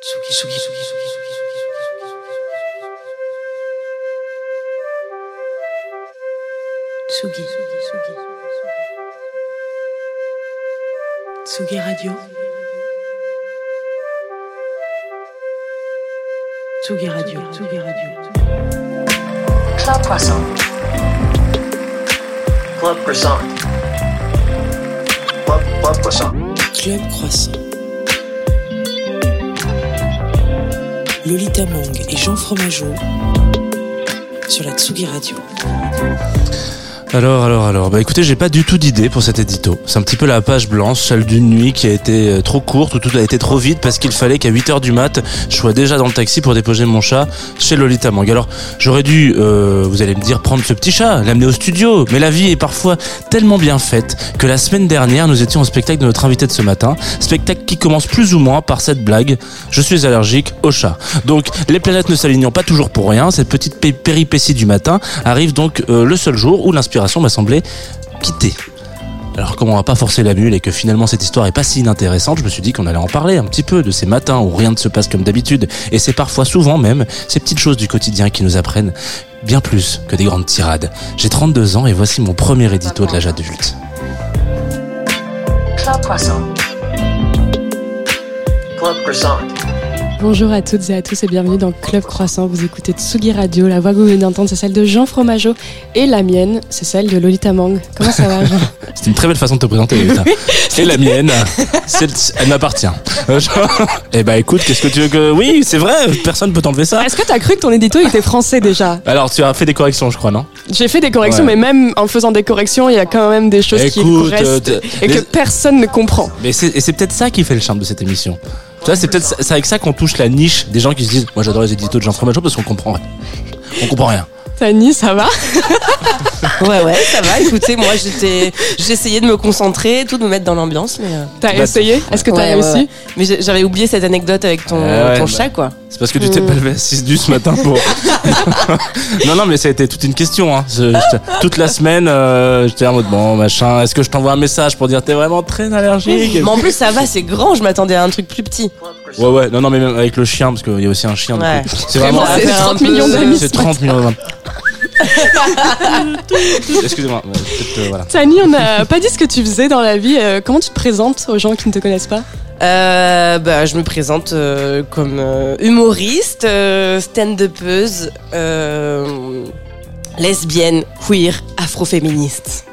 Suki, Radio. Radio. Radio. Club Croissant. Club Croissant. Club, Club Croissant. Club Croissant. Lolita Mang et Jean Fromageau sur la Tsugi Radio. Alors, alors, alors, bah écoutez, j'ai pas du tout d'idée pour cet édito. C'est un petit peu la page blanche, celle d'une nuit qui a été euh, trop courte ou tout a été trop vite parce qu'il fallait qu'à 8h du mat, je sois déjà dans le taxi pour déposer mon chat chez Lolita Mang. Alors, j'aurais dû, euh, vous allez me dire, prendre ce petit chat, l'amener au studio. Mais la vie est parfois tellement bien faite que la semaine dernière, nous étions au spectacle de notre invité de ce matin. Spectacle qui commence plus ou moins par cette blague. Je suis allergique au chat. Donc, les planètes ne s'alignant pas toujours pour rien. Cette petite pé- péripétie du matin arrive donc euh, le seul jour où l'inspiration m'a semblé quitter. Alors comme on va pas forcer la mule et que finalement cette histoire est pas si inintéressante, je me suis dit qu'on allait en parler un petit peu de ces matins où rien ne se passe comme d'habitude. Et c'est parfois souvent même ces petites choses du quotidien qui nous apprennent bien plus que des grandes tirades. J'ai 32 ans et voici mon premier édito de l'âge adulte. Club. Bonjour à toutes et à tous et bienvenue dans Club Croissant. Vous écoutez Tsugi Radio. La voix que vous venez d'entendre, c'est celle de Jean Fromageau. Et la mienne, c'est celle de Lolita Mang. Comment ça va, Jean C'est une très belle façon de te présenter, Lolita. Et la mienne, elle m'appartient. Eh ben écoute, qu'est-ce que tu veux que... Oui, c'est vrai, personne peut t'enlever ça. Est-ce que t'as cru que ton édito était français déjà Alors tu as fait des corrections, je crois, non? J'ai fait des corrections, Ouais. mais même en faisant des corrections, il y a quand même des choses qui restent euh, et que personne ne comprend. Mais et c'est peut-être ça qui fait le charme de cette émission. Tu vois, c'est peut-être c'est avec ça qu'on touche la niche des gens qui se disent Moi j'adore les éditos de Jean Fromageau parce qu'on comprend rien. On comprend rien. Tani, ça va Ouais, ouais, ça va. Écoutez, moi, j'étais, j'essayais de me concentrer, tout de me mettre dans l'ambiance, mais, euh, T'as Bah, essayé Est-ce que t'as ouais, réussi ouais. mais j'ai- j'avais oublié cette anecdote avec ton, ouais, ton bah. chat, quoi. C'est parce que tu t'es pas levé à 6 du ce matin pour. non, non, mais ça a été toute une question. Hein. Je- je- toute la semaine, euh, j'étais en mode Bon, machin, est-ce que je t'envoie un message pour dire T'es vraiment très allergique Mais en plus, ça va, c'est grand. Je m'attendais à un truc plus petit. Ouais, ouais, non, non, mais même avec le chien, parce qu'il y a aussi un chien. coup. C'est vraiment. C'est fait un 30 peu- millions d'amis. C'est 30 millions de Excusez-moi, euh, voilà. Tani, on n'a pas dit ce que tu faisais dans la vie. Euh, comment tu te présentes aux gens qui ne te connaissent pas? Euh, bah, je me présente euh, comme euh, humoriste, euh, stand-upeuse, euh, lesbienne, queer, afroféministe.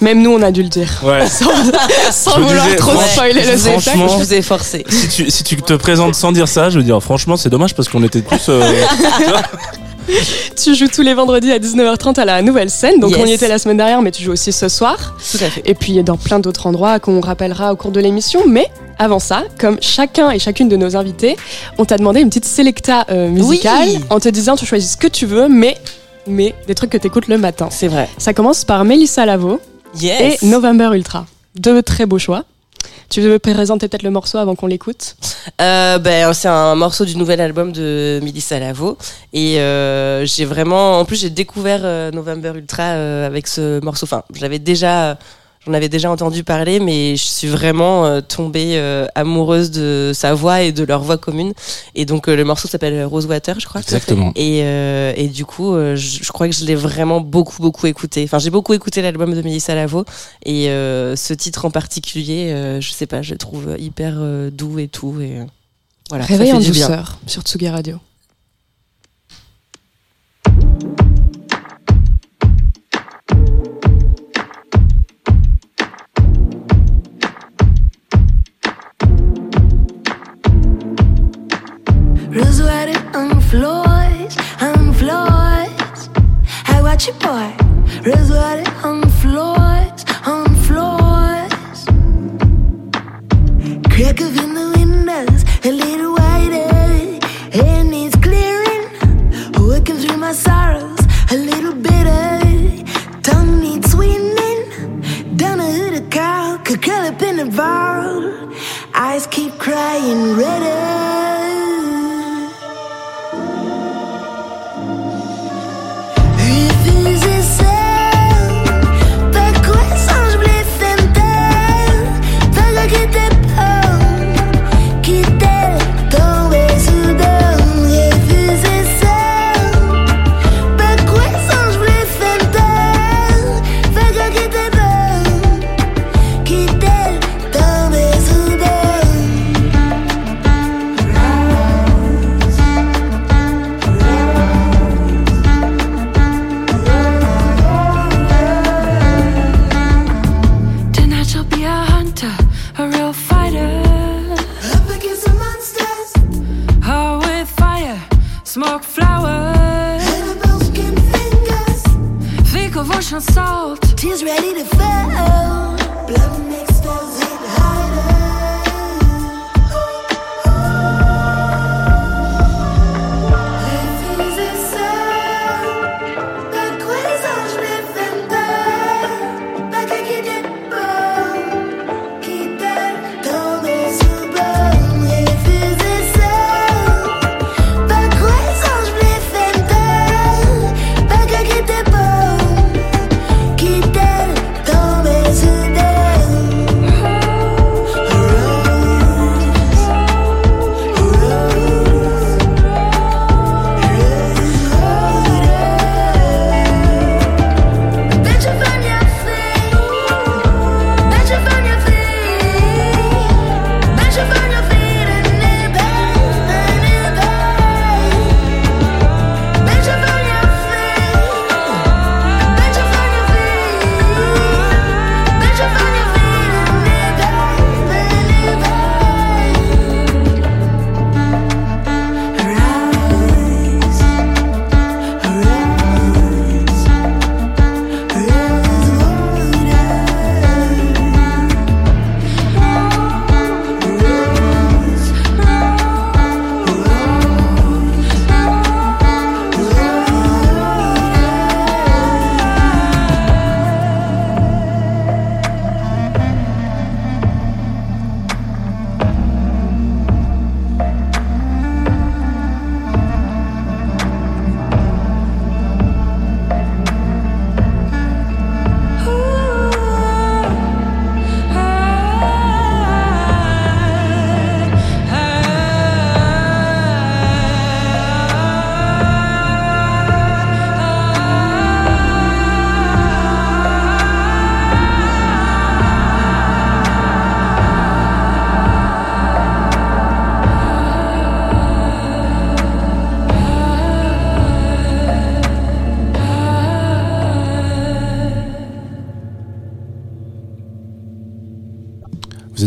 Même nous, on a dû le dire. Ouais. Sans, vouloir disais, trop spoiler le spectacle. je vous ai forcé. si tu, si tu te présentes sans dire ça, je veux dire, franchement, c'est dommage parce qu'on était tous. euh, Tu joues tous les vendredis à 19h30 à la nouvelle scène. Donc Yes. on y était la semaine dernière, mais tu joues aussi ce soir. Tout à fait. Et puis dans plein d'autres endroits qu'on rappellera au cours de l'émission. Mais avant ça, comme chacun et chacune de nos invités, on t'a demandé une petite sélecta euh, musicale Oui. en te disant tu choisis ce que tu veux, mais, mais des trucs que tu écoutes le matin. C'est vrai. Ça commence par Mélissa Lavo Yes. et November Ultra. Deux très beaux choix. Tu veux présenter peut-être le morceau avant qu'on l'écoute Euh, ben, c'est un morceau du nouvel album de Melissa Lavo. Et euh, j'ai vraiment. En plus, j'ai découvert euh, November Ultra euh, avec ce morceau. Enfin, j'avais déjà. J'en avais déjà entendu parler, mais je suis vraiment euh, tombée euh, amoureuse de sa voix et de leur voix commune. Et donc, euh, le morceau s'appelle Rosewater, je crois. Exactement. Et, euh, et du coup, euh, je, je crois que je l'ai vraiment beaucoup, beaucoup écouté. Enfin, j'ai beaucoup écouté l'album de Melissa Lavo. Et euh, ce titre en particulier, euh, je sais pas, je le trouve hyper euh, doux et tout. Et, euh, voilà, ça Réveil fait en du bien. douceur sur Tsugi Radio. Watch boy. Rosewater on floors, on floors. Crack of in the windows, a little wider, and it's clearing. Working through my sorrows, a little bitter. Tongue needs sweetening. Down a hood, a cow could curl up in a ball. Eyes keep crying redder. smoke flowers. Edible skin fingers. Think of ocean salt. Tears ready to fall. Blood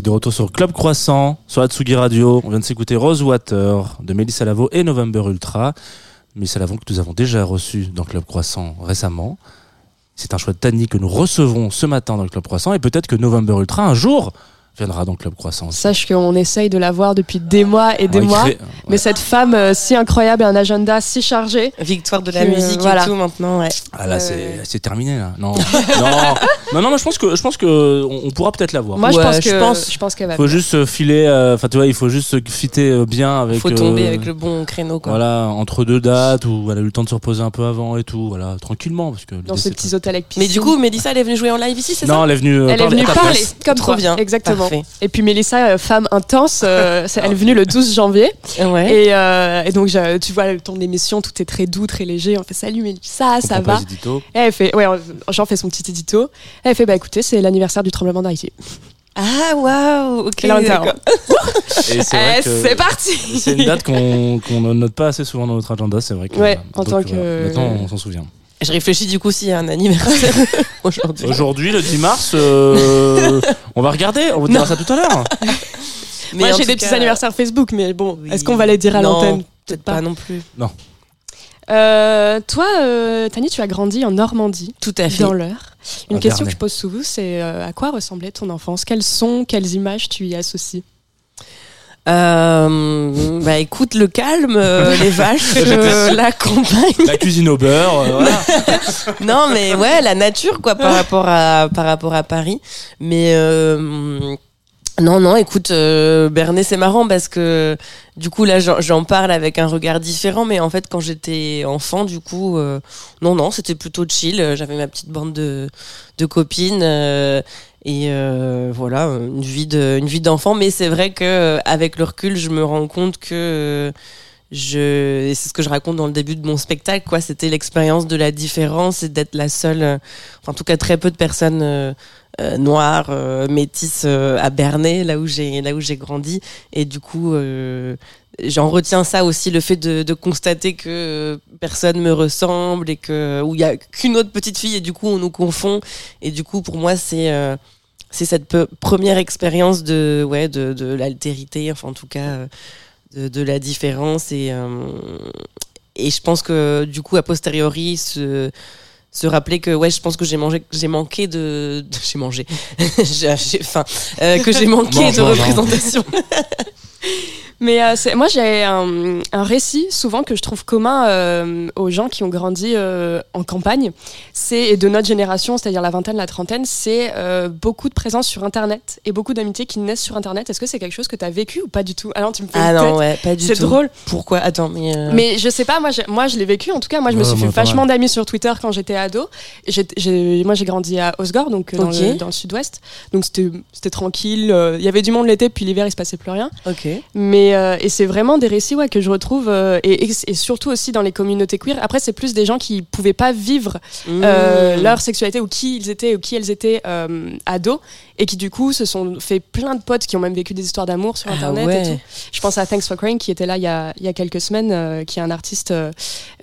de retour sur Club Croissant, sur Atsugi Radio. On vient de s'écouter Rosewater de Mélissa Lavo et November Ultra. Mélissa Lavo que nous avons déjà reçu dans Club Croissant récemment. C'est un choix de Tani que nous recevons ce matin dans Club Croissant et peut-être que November Ultra un jour viendra dans le Club Croissant. aussi. Sache qu'on essaye de la voir depuis des mois et des mois. Mais cette femme euh, si incroyable et un agenda si chargé. Victoire de la Que, musique voilà. et tout maintenant, ouais. Ah là, Euh, c'est terminé là. Non, non, non, non, moi je pense que je pense que on on pourra peut-être la voir. Moi, je Ouais, pense je que pense. je pense qu'elle va. faut juste filer, euh, enfin tu vois, il faut juste se fitter euh, bien avec. Faut tomber euh, avec le bon créneau, quoi. Voilà, entre deux dates où elle a eu le temps de se reposer un peu avant et tout, voilà, tranquillement parce que. dans ces petits hôtels avec piscine. Mais du coup, Mélissa, elle est venue jouer en live ici, c'est ça Non, elle est venue. euh, elle est parler venue parler comme Trop bien. Exactement. Et puis Mélissa, euh, femme intense, euh, elle est venue le 12 janvier. Ouais. Et, euh, et donc, je- tu vois, le temps de l'émission, tout est très doux, très léger. On fait salut Mélissa, Je ça va. les éditos. Et elle fait, ouais, j'en fais son petit édito. Elle fait, bah écoutez, c'est l'anniversaire du tremblement d'Haïti. Ah, waouh, ok. On c'est Eh, c'est parti c'est une date qu'on ne note pas assez souvent dans notre agenda, c'est vrai que. Ouais, en donc, tant que- Maintenant, on s'en souvient. Je réfléchis du coup s'il y a un anniversaire aujourd'hui. Aujourd'hui, le 10 mars, euh, on va regarder, on vous dira ça tout à l'heure. Mais Moi, j'ai des petits anniversaires Facebook, mais bon, oui. est-ce qu'on va les dire à Non, l'antenne Peut-être pas non plus. Euh, toi, euh, Tani, tu as grandi en Normandie, Tout à fait. dans l'heure. Une question que je pose souvent, c'est euh, à quoi ressemblait ton enfance? Quels sons, quelles images tu y associes? Euh, bah écoute, le calme, euh, les vaches, euh, la campagne. La cuisine au beurre, euh, voilà. non, mais ouais, la nature, quoi, par rapport à, par rapport à Paris. Mais euh, non, non, écoute, Bernay, c'est marrant parce que du coup, là, j'en parle avec un regard différent. Mais en fait, quand j'étais enfant, du coup, non, non, c'était plutôt chill. J'avais ma petite bande de, de copines. Et euh, voilà, une vie de, vie d'enfant. Mais c'est vrai que euh, avec le recul, je me rends compte que euh, je, c'est ce que je raconte dans le début de mon spectacle, quoi. C'était l'expérience de la différence et d'être la seule, enfin, en tout cas très peu de personnes euh, noires, euh, métisses euh, à Bernay, là où j'ai, là où j'ai grandi. Et du coup, euh, j'en retiens ça aussi, le fait de, constater que personne me ressemble et que où il y a qu'une autre petite fille et du coup on nous confond. Et du coup, pour moi, c'est c'est cette première expérience de ouais de, de l'altérité, enfin en tout cas de, la différence et et je pense que du coup a posteriori se se rappeler que ouais je pense que j'ai mangé j'ai manqué de, de- j'ai mangé. J'ai faim Euh, que j'ai manqué Mange, de mange, représentation Mais euh, c'est- moi, j'ai un, un récit souvent que je trouve commun euh, aux gens qui ont grandi euh, en campagne. C'est et de notre génération, c'est-à-dire la vingtaine, la trentaine, c'est euh, beaucoup de présence sur Internet et beaucoup d'amitiés qui naissent sur Internet. Est-ce que c'est quelque chose que tu as vécu ou pas du tout? Alors, tu me fais ah non tête. ouais pas du C'est tout drôle. pourquoi? Attends mais euh, Mais je sais pas, moi, je, moi je l'ai vécu. En tout cas, moi je me Ouais, suis fait vachement d'amis sur Twitter quand j'étais ado. Moi j'ai grandi à Osgore, donc dans, le, sud-ouest. Donc c'était c'était tranquille. euh, Il y avait du monde l'été, puis l'hiver il se passait plus rien. ok Mais euh, et c'est vraiment des récits ouais, que je retrouve euh, et, surtout aussi dans les communautés queer. Après, c'est plus des gens qui pouvaient pas vivre euh, Mmh. leur sexualité ou qui ils étaient ou qui elles étaient ados et qui du coup se sont fait plein de potes qui ont même vécu des histoires d'amour sur Ah internet ouais. et tout. Je pense à Thanks for Crying qui était là il y a, il y a quelques semaines, euh, qui est un artiste euh,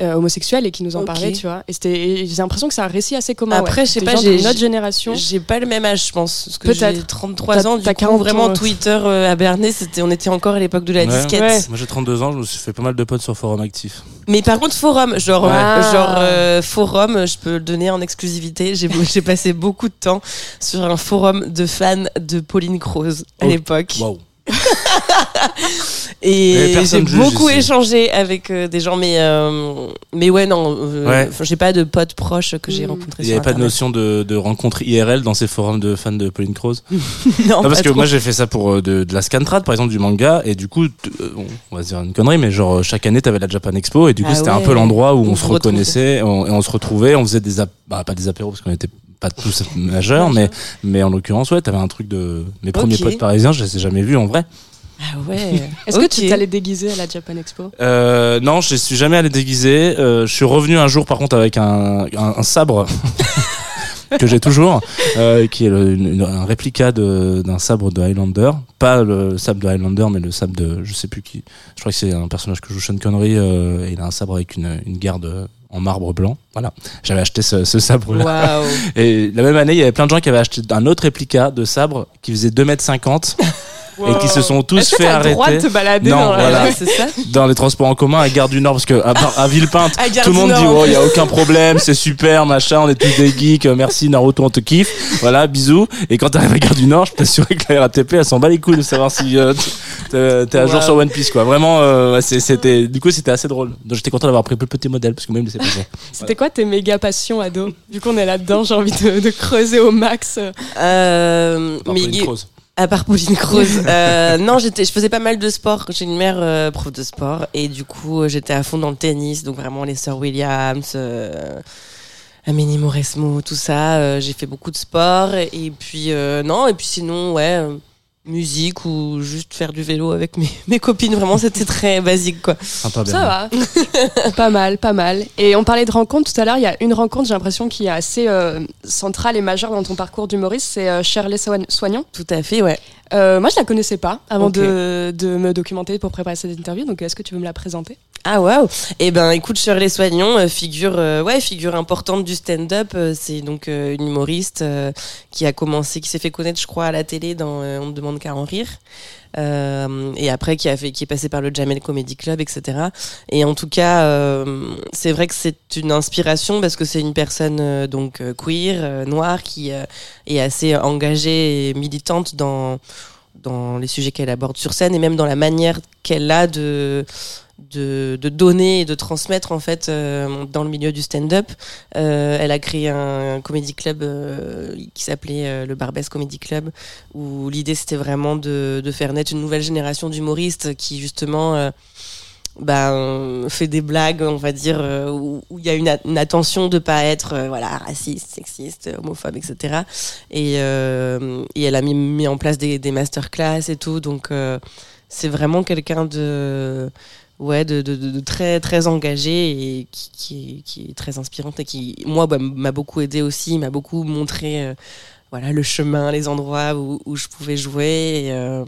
euh, homosexuel et qui nous en parlait, tu vois. Et j'ai l'impression que c'est un récit assez commun. Après, ouais. je sais Des pas, j'ai- notre génération. J'ai pas le même âge, je pense. Parce que Peut-être. j'ai 33 T'as- ans, du t'as coup, 40 vraiment. Twitter euh, à Bernay, c'était, on était encore à l'époque de la Ouais. disquette. Ouais. Moi j'ai 32 ans, je me suis fait pas mal de potes sur forum actif. Mais par contre, forum, genre, Ouais. euh, genre euh, forum, je peux le donner en exclusivité. J'ai, passé beaucoup de temps sur un forum de fans de Pauline Croze à Oh. l'époque. Et j'ai beaucoup ici. échangé avec euh, des gens, mais, euh, mais ouais, non, euh, Ouais. j'ai pas de potes proches que j'ai Mm. rencontrés Il n'y avait pas de notion de, de rencontre IRL dans ces forums de fans de Pauline Croze Non, Non, parce que trop. moi j'ai fait ça pour euh, de, de la scantrad par exemple du manga et du coup euh, on- va se dire une connerie mais genre chaque année t'avais la Japan Expo et du coup Ah c'était un peu l'endroit où on, On se reconnaissait on- et on se retrouvait on faisait des bah, pas des apéros parce qu'on était pas tous majeurs mais mais en l'occurrence ouais t'avais un truc de mes premiers Ok. potes parisiens je les ai jamais vus en vrai Ah ouais. Est-ce que tu t'allais déguiser à la Japan Expo? Euh, non je suis jamais allé déguisé euh, je suis revenu un jour par contre avec un, un, un sabre que j'ai toujours, euh, qui est le- une- un réplica d'un sabre de Highlander. Pas le sabre de Highlander, mais le sabre de, je sais plus qui. Je crois que c'est un personnage que joue Sean Connery. euh, et il a un sabre avec une, une garde en marbre blanc. Voilà, j'avais acheté ce, ce sabre-là. Et la même année, il y avait plein de gens qui avaient acheté un autre réplica de sabre qui faisait 2m50 et qui se sont tous fait le droit de arrêter te balader Non, dans la- voilà. Ouais, c'est ça. dans les transports en commun à Gare du Nord parce que à, Villepinte, tout le monde dit oh il y a aucun problème, c'est super, machin, on est tous des geeks, euh, merci Naruto, on te kiffe. Voilà, bisous. Et quand t'arrives à Gare du Nord, je peux t'assurer que la RATP elle s'en bat les couilles de savoir si euh, t'es t'es à jour Wow. sur One Piece quoi. Vraiment euh, c'était du coup c'était assez drôle. Donc j'étais content d'avoir pris le petit modèle parce que même c'est. C'était quoi tes méga passions ado? Vu qu'on est là-dedans, j'ai envie de, de creuser au max. Euh, mais Croze. À part Pauline Croze. euh, non, j'étais, je faisais pas mal de sport. J'ai une mère euh, prof de sport et du coup euh, j'étais à fond dans le tennis, donc vraiment les sœurs Williams, euh, Amélie Mauresmo, tout ça. euh, j'ai fait beaucoup de sport et puis non et puis sinon ouais musique ou juste faire du vélo avec mes, mes copines. Vraiment c'était très basique quoi. Sympa bien. Ça va. pas mal, pas mal. Et on parlait de rencontres tout à l'heure. Il y a une rencontre, j'ai l'impression, qui est assez euh, centrale et majeure dans ton parcours d'humoriste. C'est euh, Shirley Soign- Soignon. Tout à fait ouais. Euh, moi, je la connaissais pas avant de, de me documenter pour préparer cette interview. Donc, est-ce que tu veux me la présenter? Ah waouh Eh ben écoute Shirley Soignon, euh, figure euh, ouais figure importante du stand-up. euh, c'est donc euh, une humoriste qui a commencé, qui s'est fait connaître je crois à la télé dans On ne demande qu'à en rire. Euh, et après qui a fait qui est passé par le Jamel Comedy Club etc et en tout cas euh, c'est vrai que c'est une inspiration parce que c'est une personne euh, donc queer noire qui est assez engagée et militante dans dans les sujets qu'elle aborde sur scène et même dans la manière qu'elle a de de, de donner et de transmettre en fait euh, dans le milieu du stand-up. Euh, elle a créé un, comedy club euh, qui s'appelait euh, le Barbès Comedy Club, où l'idée c'était vraiment de, de faire naître une nouvelle génération d'humoristes qui justement ben, fait des blagues, on va dire, euh, où il y a une, une attention de pas être voilà raciste, sexiste, homophobe, etc. Et, et elle a mis, mis en place des, des masterclass et tout, donc c'est vraiment quelqu'un de ouais de, de, de- très très engagé et qui, qui, qui est très inspirante et qui moi bah, m'a beaucoup aidé aussi, m'a beaucoup montré euh, voilà le chemin, les endroits où, où je pouvais jouer et, euh,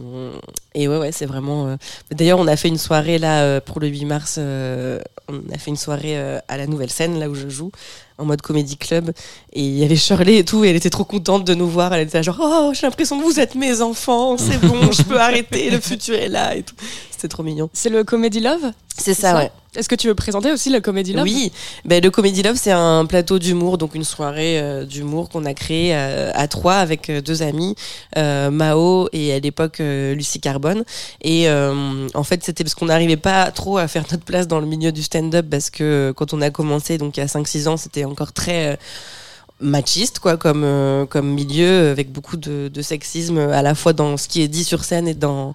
et ouais ouais c'est vraiment euh, D'ailleurs, on a fait une soirée là euh, pour le 8 mars. euh, on a fait une soirée à la nouvelle scène là où je joue en mode comédie club et il y avait Shirley et tout et elle était trop contente de nous voir. Elle était genre oh j'ai l'impression que vous êtes mes enfants, c'est bon, je peux arrêter, le futur est là et tout. C'était trop mignon. C'est le Comedy Love? C'est ça, ouais. Est-ce que tu veux présenter aussi le Comedy Love? Oui, ben, le Comedy Love, c'est un plateau d'humour, donc une soirée euh, d'humour qu'on a créé euh, à trois avec euh, deux amis, euh, Mao et à l'époque euh, Lucie Carbone. Et euh, en fait, c'était parce qu'on n'arrivait pas trop à faire notre place dans le milieu du stand-up parce que quand on a commencé, donc il y a 5-6 ans, c'était encore très... euh, machiste quoi comme euh, comme milieu avec beaucoup de, de sexisme à la fois dans ce qui est dit sur scène et dans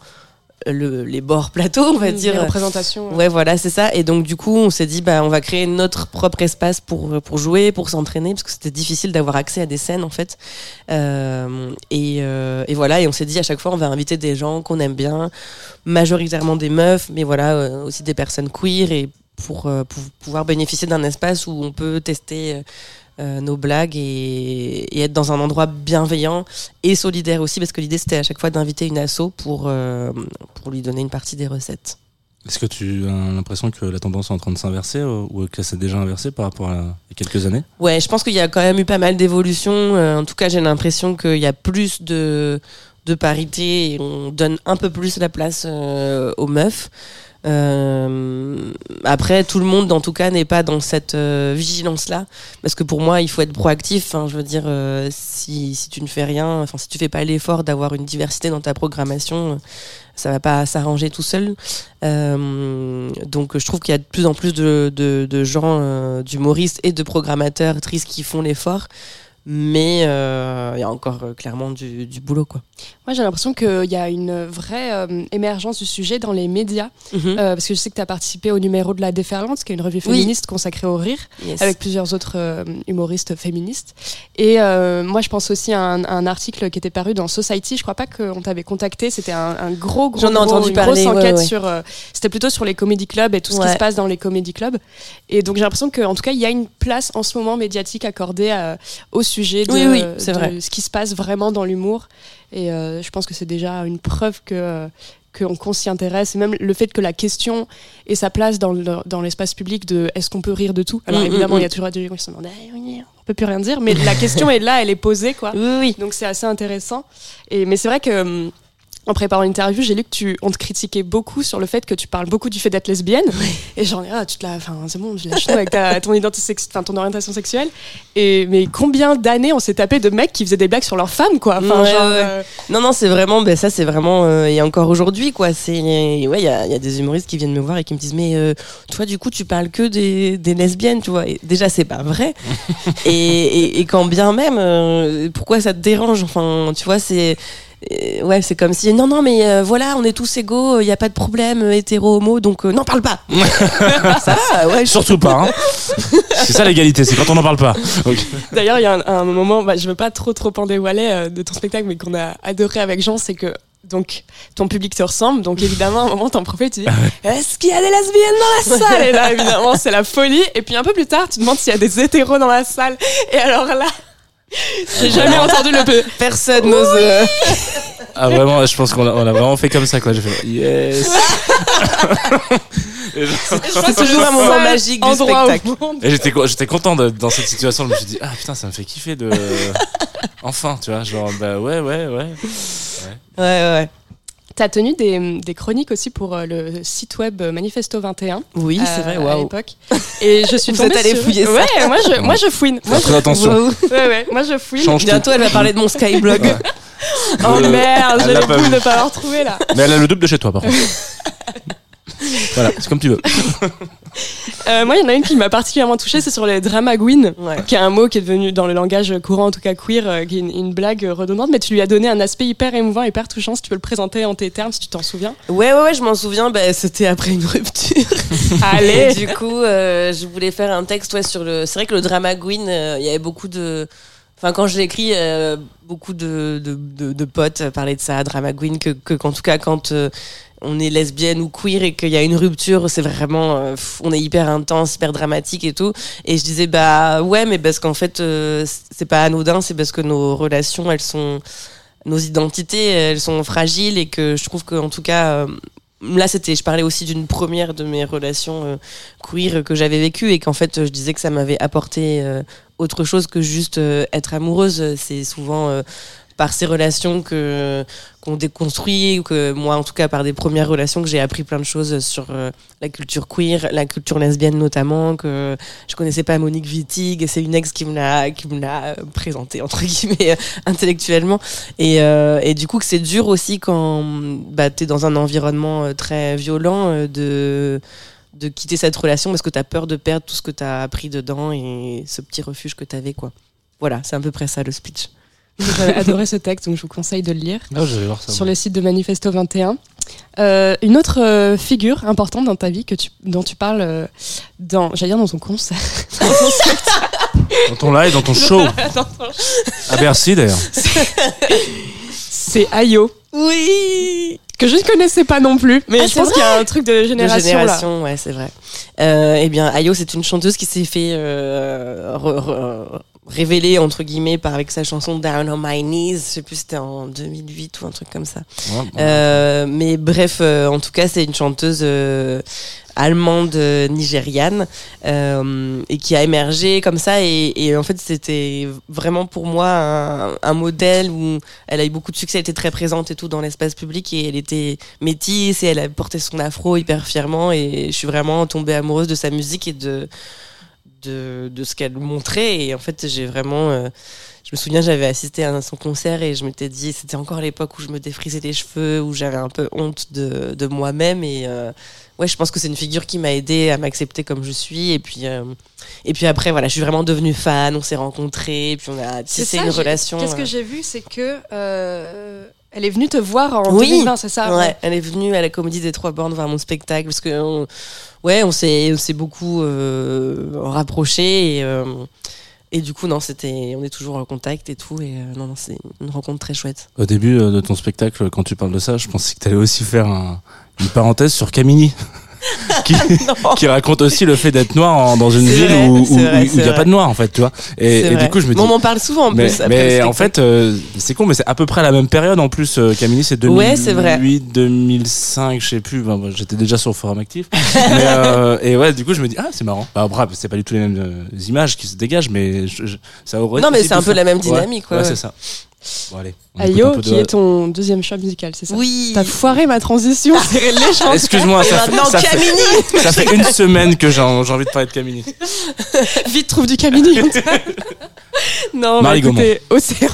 le, les bords plateaux on va Les dire représentations. Ouais, voilà, c'est ça. Et donc, du coup, on s'est dit, bah, on va créer notre propre espace pour, pour jouer, pour s'entraîner, parce que c'était difficile d'avoir accès à des scènes, en fait. Euh, et, euh, et voilà, et on s'est dit, à chaque fois, on va inviter des gens qu'on aime bien, majoritairement des meufs, mais voilà, euh, aussi des personnes queer, et pour, euh, pour pouvoir bénéficier d'un espace où on peut tester. euh, euh, nos blagues et, et être dans un endroit bienveillant et solidaire aussi parce que l'idée c'était à chaque fois d'inviter une asso pour, euh, pour lui donner une partie des recettes. Est-ce que tu as l'impression que la tendance est en train de s'inverser ou que c'est déjà inversé par rapport à il y a quelques années? Ouais, je pense qu'il y a quand même eu pas mal d'évolutions. En tout cas, j'ai l'impression qu'il y a plus de, de parité et on donne un peu plus la place euh, aux meufs. Euh, après, tout le monde, en tout cas, n'est pas dans cette euh, vigilance-là, parce que pour moi, il faut être proactif. Hein, je veux dire, euh, si, si tu ne fais rien, enfin, si tu fais pas l'effort d'avoir une diversité dans ta programmation, ça va pas s'arranger tout seul. Euh, donc, je trouve qu'il y a de plus en plus de, de, de gens, d'humoristes et de programmateurs, actrices qui font l'effort. Mais euh, il y a encore euh, clairement du, du boulot, quoi. Moi, j'ai l'impression qu'il y a une vraie euh, émergence du sujet dans les médias. Euh, parce que je sais que tu as participé au numéro de La Déferlante, qui est une revue Oui. féministe consacrée au rire, Yes. avec plusieurs autres humoristes féministes. Et moi, je pense aussi à un, à un article qui était paru dans Society. Je crois pas qu'on t'avait contacté. C'était un, un gros, gros, J'en ai gros- entendu une parler, grosse enquête ouais. sur. C'était plutôt sur les comédie clubs et tout ce qui se passe dans les comédie clubs. Et donc, j'ai l'impression qu'en tout cas, il y a une place en ce moment médiatique accordée au sujet de, Oui, oui, de vrai. ce qui se passe vraiment dans l'humour. Et euh, je pense que c'est déjà une preuve que qu'on qu'on s'y intéresse et même le fait que la question ait sa place dans le- dans l'espace public de est-ce qu'on peut rire de tout? Alors Mm, évidemment mm, il y a toujours des gens qui se demandent Ah, on peut plus rien dire mais la question est là elle est posée quoi Oui, oui. donc c'est assez intéressant. Et, mais c'est vrai que hum, en préparant l'interview, j'ai lu que tu, on te critiquait beaucoup sur le fait que tu parles beaucoup du fait d'être lesbienne. Et ai, ah, tu te la, enfin, c'est bon, tout avec ta, ton identité, enfin, ton orientation sexuelle. Et, mais combien d'années on s'est tapé de mecs qui faisaient des blagues sur leurs femmes, quoi? Enfin, Ouais, genre, ouais. euh, Non, non, c'est vraiment, ben ça, c'est vraiment, euh, et encore aujourd'hui, quoi. C'est, ouais, il y a, y a des humoristes qui viennent me voir et qui me disent, mais euh, toi, du coup, tu parles que des, des lesbiennes, tu vois. Et déjà, c'est pas vrai. et, et, et quand bien même, euh, pourquoi ça te dérange? Enfin, tu vois, c'est. Euh, Ouais, c'est comme si non, non, mais euh, voilà, on est tous égaux, il n'y a pas de problème, euh, hétéro, homo, donc euh, n'en parle pas. ça va, ouais, Surtout pas. Hein. c'est ça l'égalité, c'est quand on n'en parle pas. D'ailleurs, il y a un, un moment, bah, je veux pas trop trop en dévoiler euh, de ton spectacle, mais qu'on a adoré avec Jean, c'est que donc ton public te ressemble, donc évidemment, à un moment, t'en profites, tu dis Est-ce qu'il y a des lesbiennes dans la salle? Et là, évidemment, c'est la folie. Et puis un peu plus tard, tu demandes s'il y a des hétéros dans la salle. Et alors là, j'ai jamais entendu le peu. personne n'ose. euh, Ah vraiment, je pense qu'on a, on a vraiment fait comme ça quoi. J'ai fait yes. et genre- C'est toujours un moment magique du spectacle. et j'étais co- j'étais content d'être dans cette situation. Je me suis dit ah putain ça me fait kiffer de enfin tu vois genre bah ouais ouais ouais. Ouais, ouais. T'as tenu des, des chroniques aussi pour euh, le site web Manifesto 21. Oui, c'est euh, vrai, À waouh. l'époque. Et je suis Vous tombée êtes allé sur- fouiller ça. Ouais, moi je, moi je fouine. Moi, attention. Ouais, ouais, moi je fouine. Change tout. Bientôt, elle va parler de mon Skyblog. Ouais. Oh Euh, merde, j'ai l'a le goût de pas avoir trouvé là. Mais elle a le double de chez toi par contre. voilà, c'est comme tu veux. Euh, moi, il y en a une qui m'a particulièrement touchée, c'est sur les dramagouines. Ouais. qui est un mot qui est devenu dans le langage courant, en tout cas queer, euh, qui est une, une blague redondante, mais tu lui as donné un aspect hyper émouvant, hyper touchant, si tu peux le présenter en tes termes, si tu t'en souviens. Ouais, ouais, ouais, je m'en souviens, bah, c'était après une rupture. Allez Et du coup, euh, je voulais faire un texte ouais, sur le. C'est vrai que le drama queen, euh, il y avait beaucoup de. Enfin, quand je l'ai écrit, euh, beaucoup de, de, de, de potes parlaient de ça, drama queen, que, que qu'en tout cas, quand euh, on est lesbienne ou queer et qu'il y a une rupture, c'est vraiment. euh, on est hyper intense, hyper dramatique et tout. Et je disais, bah ouais, mais parce qu'en fait, euh, c'est pas anodin, c'est parce que nos relations, elles sont. Nos identités, elles sont fragiles et que je trouve qu'en tout cas. euh, Là, c'était, je parlais aussi d'une première de mes relations euh, queer que j'avais vécues et qu'en fait, je disais que ça m'avait apporté autre chose que juste être amoureuse. C'est souvent par ces relations que qu'on déconstruit ou que moi, en tout cas, par des premières relations, que j'ai appris plein de choses sur euh, la culture queer, la culture lesbienne notamment. Que je connaissais pas Monique Wittig et c'est une ex qui me l'a qui me l'a euh, présentée entre guillemets euh, intellectuellement. Et, et du coup, que c'est dur aussi quand bah, tu es dans un environnement très violent de, de quitter cette relation parce que tu as peur de perdre tout ce que tu as appris dedans et ce petit refuge que tu avais. Quoi. Voilà, c'est à peu près ça le speech. J'avais adoré ce texte, donc je vous conseille de le lire Ah, je vais voir ça. sur le site de Manifesto 21. Euh, une autre euh, figure importante dans ta vie que tu, dont tu parles euh, dans, j'allais dire dans ton concert, dans ton spectacle, Dans ton live, dans ton show. dans ton- À Bercy d'ailleurs. c'est Ayo, Oui que je ne connaissais pas non plus, mais Ah, je pense qu'il y a un truc de De génération, génération, ouais, c'est vrai. Euh, eh bien, Ayo, c'est une chanteuse qui s'est fait euh, re- re- révéler, entre guillemets, par, avec sa chanson Down on My Knees. Je sais plus, c'était en 2008 ou un truc comme ça. Ouais, bon. Euh, mais bref, euh, en tout cas, c'est une chanteuse euh, allemande euh, nigériane euh, et qui a émergé comme ça. Et, et en fait, c'était vraiment pour moi un, un modèle où elle a eu beaucoup de succès, elle était très présente et tout dans l'espace public et elle était métisse et elle a porté son afro hyper fièrement. Et je suis vraiment tombée amoureuse de sa musique et de de, de ce qu'elle montrait. Et en fait, j'ai vraiment euh, je me souviens, j'avais assisté à son concert et je m'étais dit, c'était encore l'époque où je me défrisais les cheveux, où j'avais un peu honte de, de moi-même. Et euh, ouais, je pense que c'est une figure qui m'a aidé à m'accepter comme je suis. Et puis, euh, et puis après, voilà, je suis vraiment devenue fan, on s'est rencontrés, et puis on a tissé une relation. Qu'est-ce que j'ai vu, c'est que elle est venue te voir en Oui. 2020, c'est ça Ouais, elle est venue à la Comédie des Trois Bornes voir mon spectacle parce que on- ouais, on s'est on s'est beaucoup euh, rapprochés et euh, et du coup non, c'était on est toujours en contact et tout et euh, non non, c'est une rencontre très chouette. Au début euh, de ton spectacle, quand tu parles de ça, je pensais que tu allais aussi faire un- une parenthèse sur Camini. Qui, qui raconte aussi le fait d'être noir en- dans une ville vrai, où il n'y a pas de noir en fait, tu vois. Et, du coup, je me dis. Bon, on m'en parle souvent en mais plus. mais en fait, euh, c'est con, mais c'est à peu près la même période en plus. euh, Camille, c'est 2008, Ouais, vrai. 2005, je sais plus. J'étais déjà sur le forum actif. mais, euh, et ouais, du coup, je me dis, ah, c'est marrant. Bah, bref, c'est pas du tout les mêmes images qui se dégagent, mais je- je- ça aurait Non, mais c'est un peu la même dynamique, ouais, Ouais, ouais. c'est ça. Bon, allez. on écoute un Ayo, qui est ton deuxième choix musical, c'est ça Oui. T'as foiré ma transition, c'est léger. Excuse-moi, ça, fait- ça, fait, Camini. ça fait une semaine que j'ai envie de parler de Camini. Vite, trouve du Camini. non, Marie bah écoutez, Océan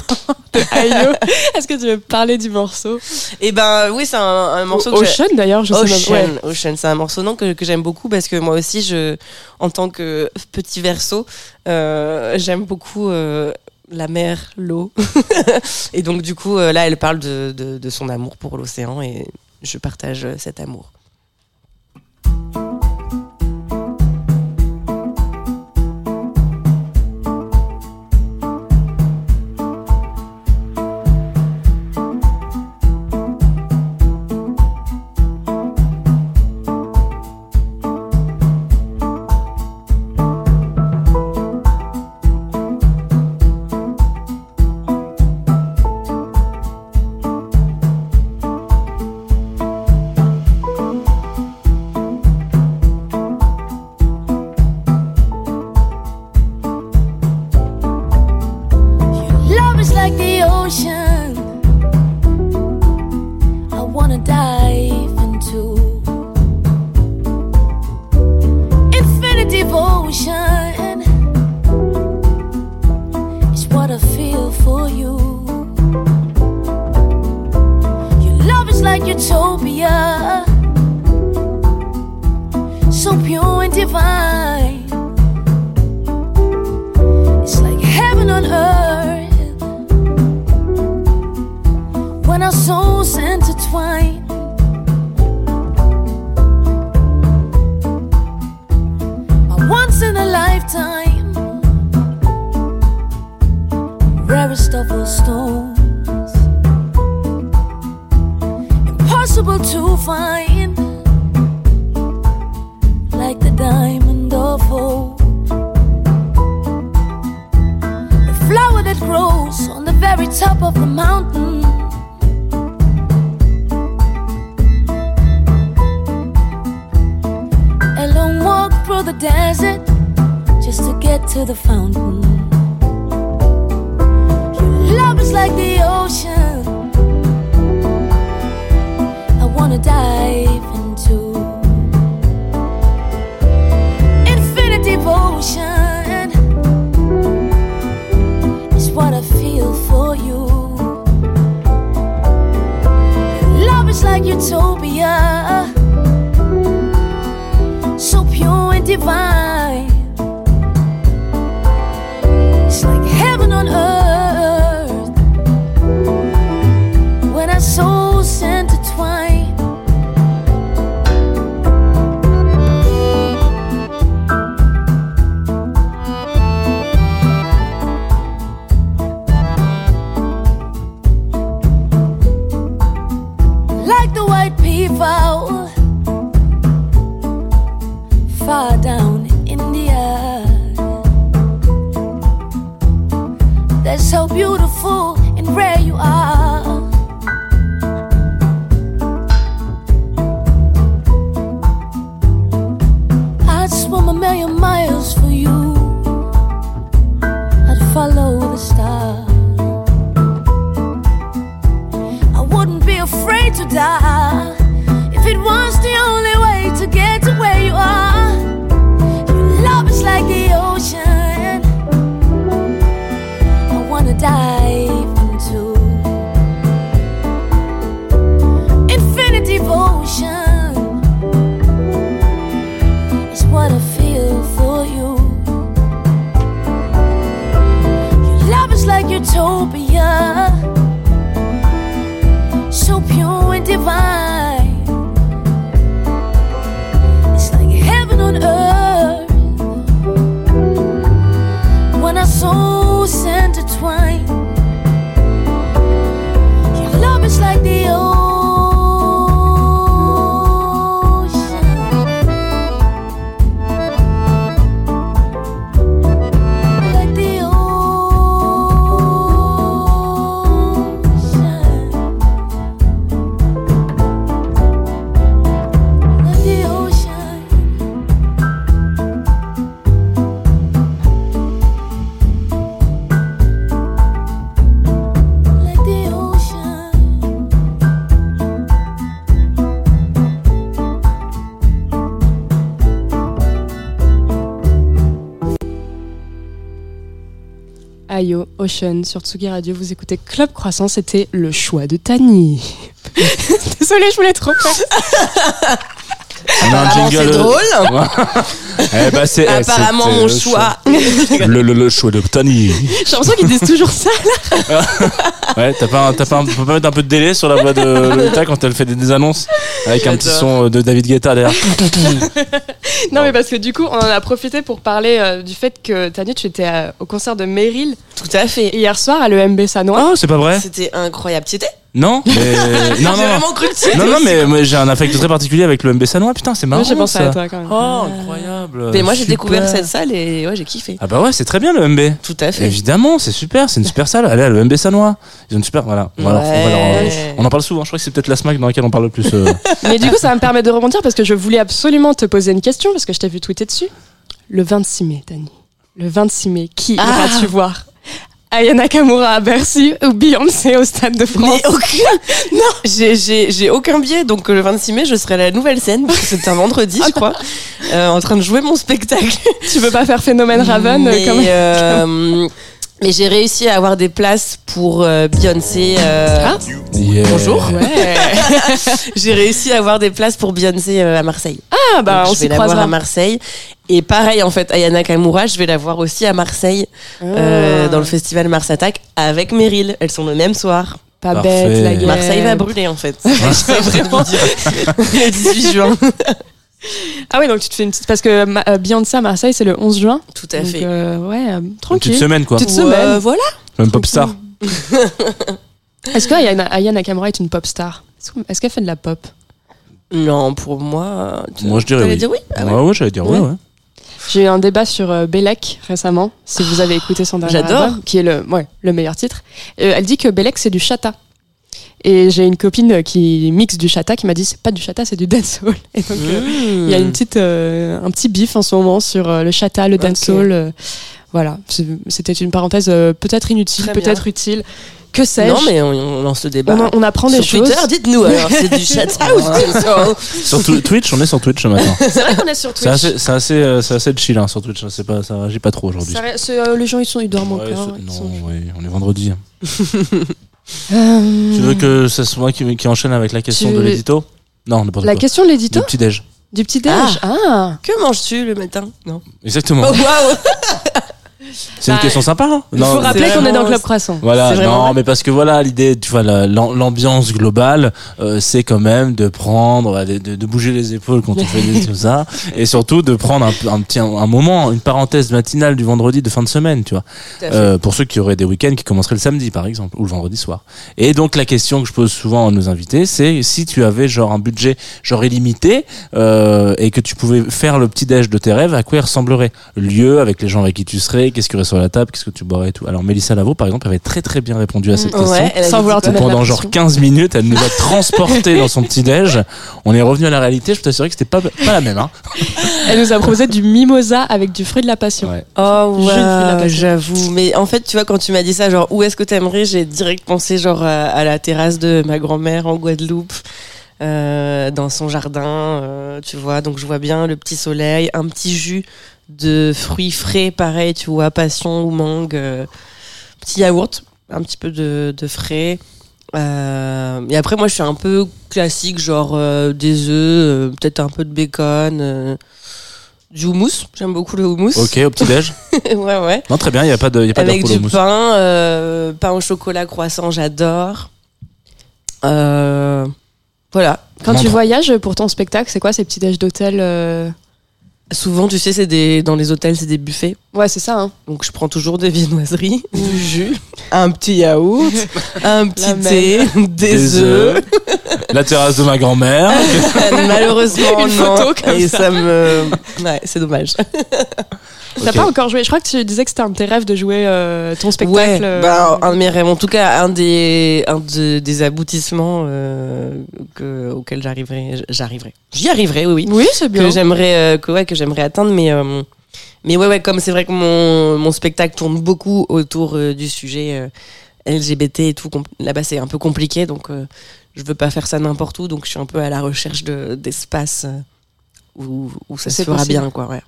de Ayo. Est-ce que tu veux parler du morceau? Et ben oui, c'est un, un morceau que j'ai- Ocean d'ailleurs, je sais Ocean, même. Ouais. Ocean, c'est un morceau non, que, que j'aime beaucoup parce que moi aussi, je, en tant que petit verso, euh, j'aime beaucoup euh, la mer, l'eau. et donc du coup, euh, là, elle parle de, son amour pour l'océan et je partage cet amour. To find, like the diamond of hope. The flower that grows on the very top of the mountain. A long walk through the desert just to get to the fountain. Your love is like the ocean. Dive into infinite devotion is what I feel for you. Love is like utopia, so pure and divine. It's like heaven on earth Ocean sur Tsugi Radio. Vous écoutez Club Croissant, c'était le choix de Tani. Désolée, je voulais trop faire. On a un Apparemment, jingle. c'est drôle. Eh ben, c'est, eh, Apparemment, c'était mon le choix. Le, le, le choix de Tani. J'ai l'impression qu'ils disent toujours ça. Ouais, t'as pas, un- t'as pas, un- faut pas mettre un peu de délai sur la voix de Lolita quand elle fait des, des annonces avec un petit son de David Guetta derrière. Non, mais parce que du coup, on en a profité pour parler euh, du fait que Tani, tu étais euh, au concert de Meryl Tout à fait. hier soir à l'EMB Sanois. Oh, c'est pas vrai C'était incroyable. Tu y étais Non, mais non, J'ai non, non. vraiment cru que Non, non, mais j'ai un affect très particulier avec le MB Sanois. Putain, c'est marrant. Moi, j'ai pensé ça. à toi quand même. Oh, incroyable. Mais moi, j'ai découvert cette salle et ouais, j'ai kiffé. Ah bah ouais, c'est très bien le MB. Tout à fait. Évidemment, c'est super, c'est une super salle. Allez, à le MB Sanois. Ils ont une super. Voilà. Voilà, on, en parle souvent. Je crois que c'est peut-être la SMAC dans laquelle on parle le plus. euh. Mais du coup, ça va me permettre de rebondir parce que je voulais absolument te poser une question parce que je t'ai vu tweeter dessus. Le 26 mai, Tani. Le 26 mai, qui Ah. iras-tu voir? Aya Nakamura à Bercy ou Beyoncé au Stade de France Mais aucun. Non, j'ai- j'ai j'ai aucun billet. Donc euh, le 26 mai, je serai à la nouvelle scène. parce que C'est un vendredi, je crois, euh, en train de jouer mon spectacle. Tu veux pas faire phénomène Raven euh, mais, comme... euh, mais j'ai réussi à avoir des places pour euh, Beyoncé. euh, Ah. Yeah. Bonjour. Ouais. J'ai réussi à avoir des places pour Beyoncé euh, à Marseille. Ah bah Donc, on je vais s'y la voir à Marseille. Et pareil, en fait, Ayana Kamura, je vais la voir aussi à Marseille, euh, Ah. dans le festival Mars Attack, avec Meryl. Elles sont le même soir. Pas Parfait. bête la gueule. Marseille va brûler, en fait. C'est vraiment dire. Le 18 juin. Ah oui, donc tu te fais une petite... Parce que euh, Beyoncé à Marseille, c'est le 11 juin. Tout à Donc, fait. euh, ouais, euh, Une tranquille. petite semaine quoi. Petite Ouais, semaine. voilà. Même pop star. Est-ce que Aya, Aya Nakamura est une pop star? Est-ce que- Est-ce qu'elle fait de la pop? Non, pour moi. tu- Moi, je dirais oui. dire oui? Ah ouais, ouais. ouais, j'allais dire ouais, Ouais. ouais. J'ai eu un débat sur euh, Bellec récemment, si vous avez écouté son dernier J'adore. album, qui est le, ouais, le meilleur titre. Euh, elle dit que Bellec c'est du chata. Et j'ai une copine qui mixe du chata qui m'a dit c'est pas du chata, c'est du dancehall. Et donc euh, Mmh. il y a une petite, euh, un petit bif en ce moment sur euh, le chata, le dancehall. euh, voilà, c'était une parenthèse euh, peut-être inutile, peut-être utile. Que sais-je? Non, mais on, on lance le débat. on, en- on apprend des Sur choses. Twitter, dites-nous alors, c'est du chata ou du dancehall Sur Twitch, on est sur Twitch ce matin. C'est vrai qu'on est sur Twitch. assez, c'est assez, euh, c'est assez chill hein, sur Twitch. C'est pas, ça réagit pas trop aujourd'hui. Euh, les gens ils sont ils dorment Ouais, encore. ils non, sont- ouais, on est vendredi. Euh, Tu veux que ce soit moi qui, qui enchaîne avec la question Tu de l'édito Non, n'importe La quoi. question de l'édito Du petit déj. Du petit déj Ah, Que manges-tu le matin? Non. Exactement. Oh, waouh C'est une Bah, question sympa. Hein Il faut rappeler qu'on est dans vraiment- Club Croissant. Voilà, non, vrai. mais parce que voilà, l'idée, tu vois, la- l'am- l'ambiance globale, euh, c'est quand même de prendre, euh, de, bouger les épaules quand on fait des tout ça, et surtout de prendre un, un petit un moment, une parenthèse matinale du vendredi de fin de semaine, tu vois. Euh, pour ceux qui auraient des week-ends qui commenceraient le samedi, par exemple, ou le vendredi soir. Et donc la question que je pose souvent à nos invités, c'est si tu avais genre un budget genre illimité euh, et que tu pouvais faire le petit déj de tes rêves, à quoi il ressemblerait? Lieu avec les gens avec qui tu serais, qu'est-ce qu'il y aurait sur la table, qu'est-ce que tu boirais et tout. Alors Mélissa Lavo, par exemple, avait très très bien répondu à cette question. Ouais, elle a Sans vouloir Pendant genre pression. 15 minutes, elle nous a transporté dans son petit déj. On est revenu à la réalité. Je peux t'assurer que c'était pas pas la même. Hein. Elle nous a proposé du mimosa avec du fruit de la passion. Ouais. Oh passion. j'avoue. Mais en fait, tu vois, quand tu m'as dit ça, genre où est-ce que t'aimerais, j'ai direct pensé genre à, à la terrasse de ma grand-mère en Guadeloupe, euh, dans son jardin, euh, tu vois. Donc je vois bien le petit soleil, un petit jus de fruits frais, pareil, tu vois, passion ou mangue, euh, petit yaourt, un petit peu de, de frais. Euh, et après, moi, je suis un peu classique, genre euh, des œufs, euh, peut-être un peu de bacon. euh, du houmous, j'aime beaucoup le houmous. Ok, au petit déj. ouais, ouais. Non, très bien. Il y a pas de, il y a pas Avec du pain, euh, pain au chocolat, croissant, j'adore. Euh, voilà. Quand tu voyages pour ton spectacle, c'est quoi ces petits déj d'hôtel euh Souvent, tu sais, c'est des, dans les hôtels, c'est des buffets. Ouais, c'est ça. Hein. Donc, je prends toujours des viennoiseries, du jus, un petit yaourt, un petit La thé, des, Des œufs. œufs. La terrasse de ma grand-mère. Malheureusement, Une non. photo comme Et ça. ça me. Ouais, c'est dommage. T'as Ok. pas encore joué Je crois que tu disais que c'était un de tes rêves de jouer euh, ton spectacle. Ouais, euh, bah, un de mes rêves, en tout cas, un des, un de- des aboutissements euh, que, auxquels j'arriverai. J'arriverai. J'y arriverai, oui, oui. Oui, c'est bien. que j'aimerais euh, que ouais que j'aimerais atteindre mais mais ouais ouais comme c'est vrai que mon mon spectacle tourne beaucoup autour du sujet LGBT et tout là-bas c'est un peu compliqué donc je veux pas faire ça n'importe où donc je suis un peu à la recherche de d'espace où où ça se fera possible. bien quoi ouais